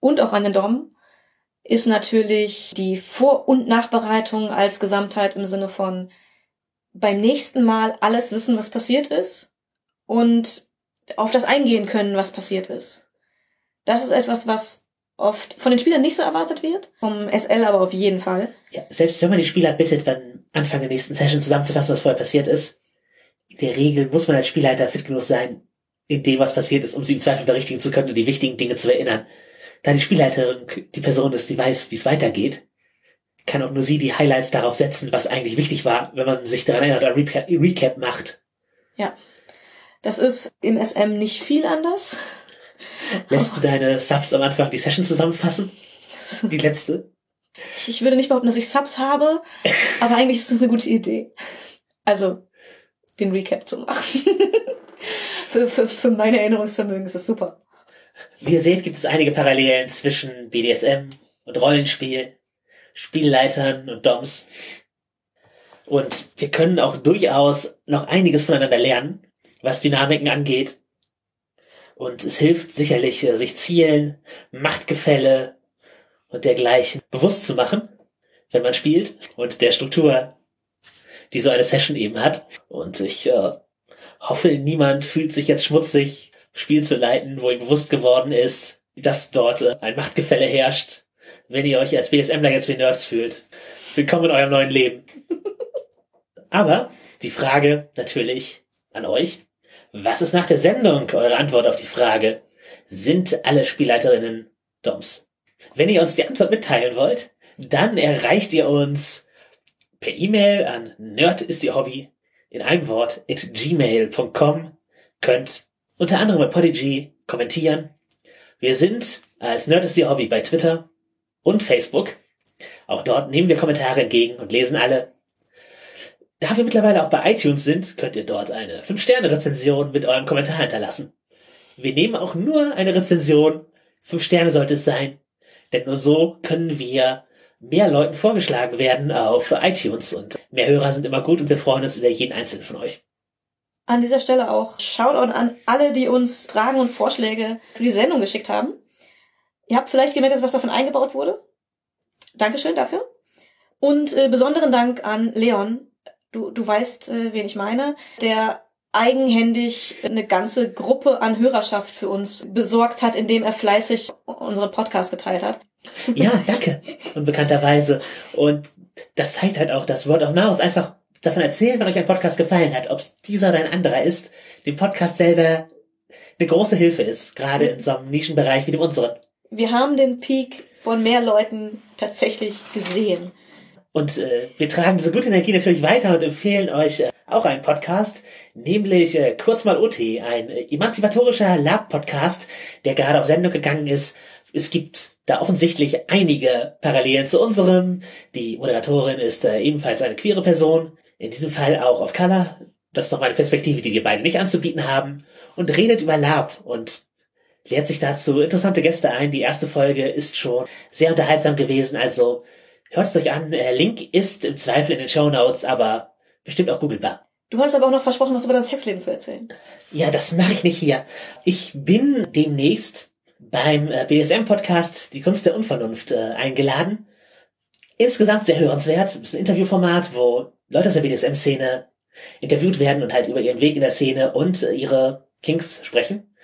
und auch an den Dom, ist natürlich die Vor- und Nachbereitung als Gesamtheit im Sinne von beim nächsten Mal alles wissen, was passiert ist und auf das eingehen können, was passiert ist. Das ist etwas, was oft von den Spielern nicht so erwartet wird, vom SL aber auf jeden Fall. ja. Selbst wenn man die Spieler bittet, beim Anfang der nächsten Session zusammenzufassen, was vorher passiert ist, in der Regel muss man als Spielleiter fit genug sein, in dem, was passiert ist, um sie im Zweifel berichtigen zu können und die wichtigen Dinge zu erinnern. Da die Spielleiterin die Person ist, die weiß, wie es weitergeht, kann auch nur sie die Highlights darauf setzen, was eigentlich wichtig war, wenn man sich daran erinnert oder Recap, Recap macht. Ja. Das ist im SM nicht viel anders. Lässt du *laughs* deine Subs am Anfang die Session zusammenfassen? *laughs* Die letzte? Ich würde nicht behaupten, dass ich Subs habe, aber eigentlich ist das eine gute Idee. Also, den Recap zu machen. *laughs* für, für, für meine Erinnerungsvermögen ist das super. Wie ihr seht, gibt es einige Parallelen zwischen BDSM und Rollenspiel, Spielleitern und Doms. Und wir können auch durchaus noch einiges voneinander lernen, was Dynamiken angeht. Und es hilft sicherlich, äh, sich Zielen, Machtgefälle und dergleichen bewusst zu machen, wenn man spielt und der Struktur, die so eine Session eben hat. Und ich äh, hoffe, niemand fühlt sich jetzt schmutzig, Spiel zu leiten, wo ihm bewusst geworden ist, dass dort äh, ein Machtgefälle herrscht, wenn ihr euch als BSMler jetzt wie Nerds fühlt. Willkommen in eurem neuen Leben. *laughs* Aber die Frage natürlich an euch. Was ist nach der Sendung eure Antwort auf die Frage? Sind alle Spielleiterinnen Doms? Wenn ihr uns die Antwort mitteilen wollt, dann erreicht ihr uns per E-Mail an nerd ist ihr Hobby in einem Wort at gmail.com. Könnt unter anderem bei Podigy kommentieren. Wir sind als Nerd ist ihr Hobby bei Twitter und Facebook. Auch dort nehmen wir Kommentare entgegen und lesen alle. Da wir mittlerweile auch bei iTunes sind, könnt ihr dort eine 5-Sterne-Rezension mit eurem Kommentar hinterlassen. Wir nehmen auch nur eine Rezension. 5 Sterne sollte es sein. Denn nur so können wir mehr Leuten vorgeschlagen werden auf iTunes und mehr Hörer sind immer gut und wir freuen uns über jeden einzelnen von euch. An dieser Stelle auch Shoutout an alle, die uns Fragen und Vorschläge für die Sendung geschickt haben. Ihr habt vielleicht gemerkt, dass was davon eingebaut wurde. Dankeschön dafür. Und äh, besonderen Dank an Leon. Du, du weißt, äh, wen ich meine. Der eigenhändig eine ganze Gruppe an Hörerschaft für uns besorgt hat, indem er fleißig unseren Podcast geteilt hat. *laughs* Ja, danke. Unbekannterweise. Und das zeigt halt auch, dass Word of Mouth einfach davon erzählen, wenn euch ein Podcast gefallen hat, ob es dieser oder ein anderer ist, dem Podcast selber eine große Hilfe ist, gerade in so einem Nischenbereich wie dem unseren. Wir haben den Peak von mehr Leuten tatsächlich gesehen. Und äh, wir tragen diese gute Energie natürlich weiter und empfehlen euch äh, auch einen Podcast, nämlich äh, kurz mal OT, ein äh, emanzipatorischer Lab-Podcast, der gerade auf Sendung gegangen ist. Es gibt da offensichtlich einige Parallelen zu unserem. Die Moderatorin ist äh, ebenfalls eine queere Person, in diesem Fall auch auf Color. Das ist noch eine Perspektive, die wir beide nicht anzubieten haben. Und redet über Lab und lehrt sich dazu interessante Gäste ein. Die erste Folge ist schon sehr unterhaltsam gewesen, also hört es euch an. Äh, Link ist im Zweifel in den Show Notes, aber bestimmt auch googlebar. Du hast aber auch noch versprochen, was über dein Sexleben zu erzählen. Ja, das mache ich nicht hier. Ich bin demnächst beim äh, BDSM-Podcast Die Kunst der Unvernunft äh, eingeladen. Insgesamt sehr hörenswert. Das ist ein Interviewformat, wo Leute aus der BDSM-Szene interviewt werden und halt über ihren Weg in der Szene und äh, ihre Kinks sprechen.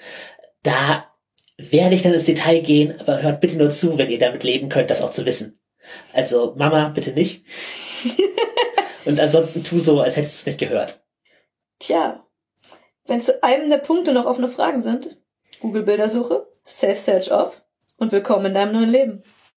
Da werde ich dann ins Detail gehen, aber hört bitte nur zu, wenn ihr damit leben könnt, das auch zu wissen. Also Mama, bitte nicht. *laughs* Und ansonsten tu so, als hättest du es nicht gehört. Tja, wenn zu einem der Punkte noch offene Fragen sind, Google Bildersuche, Self-Search off und willkommen in deinem neuen Leben.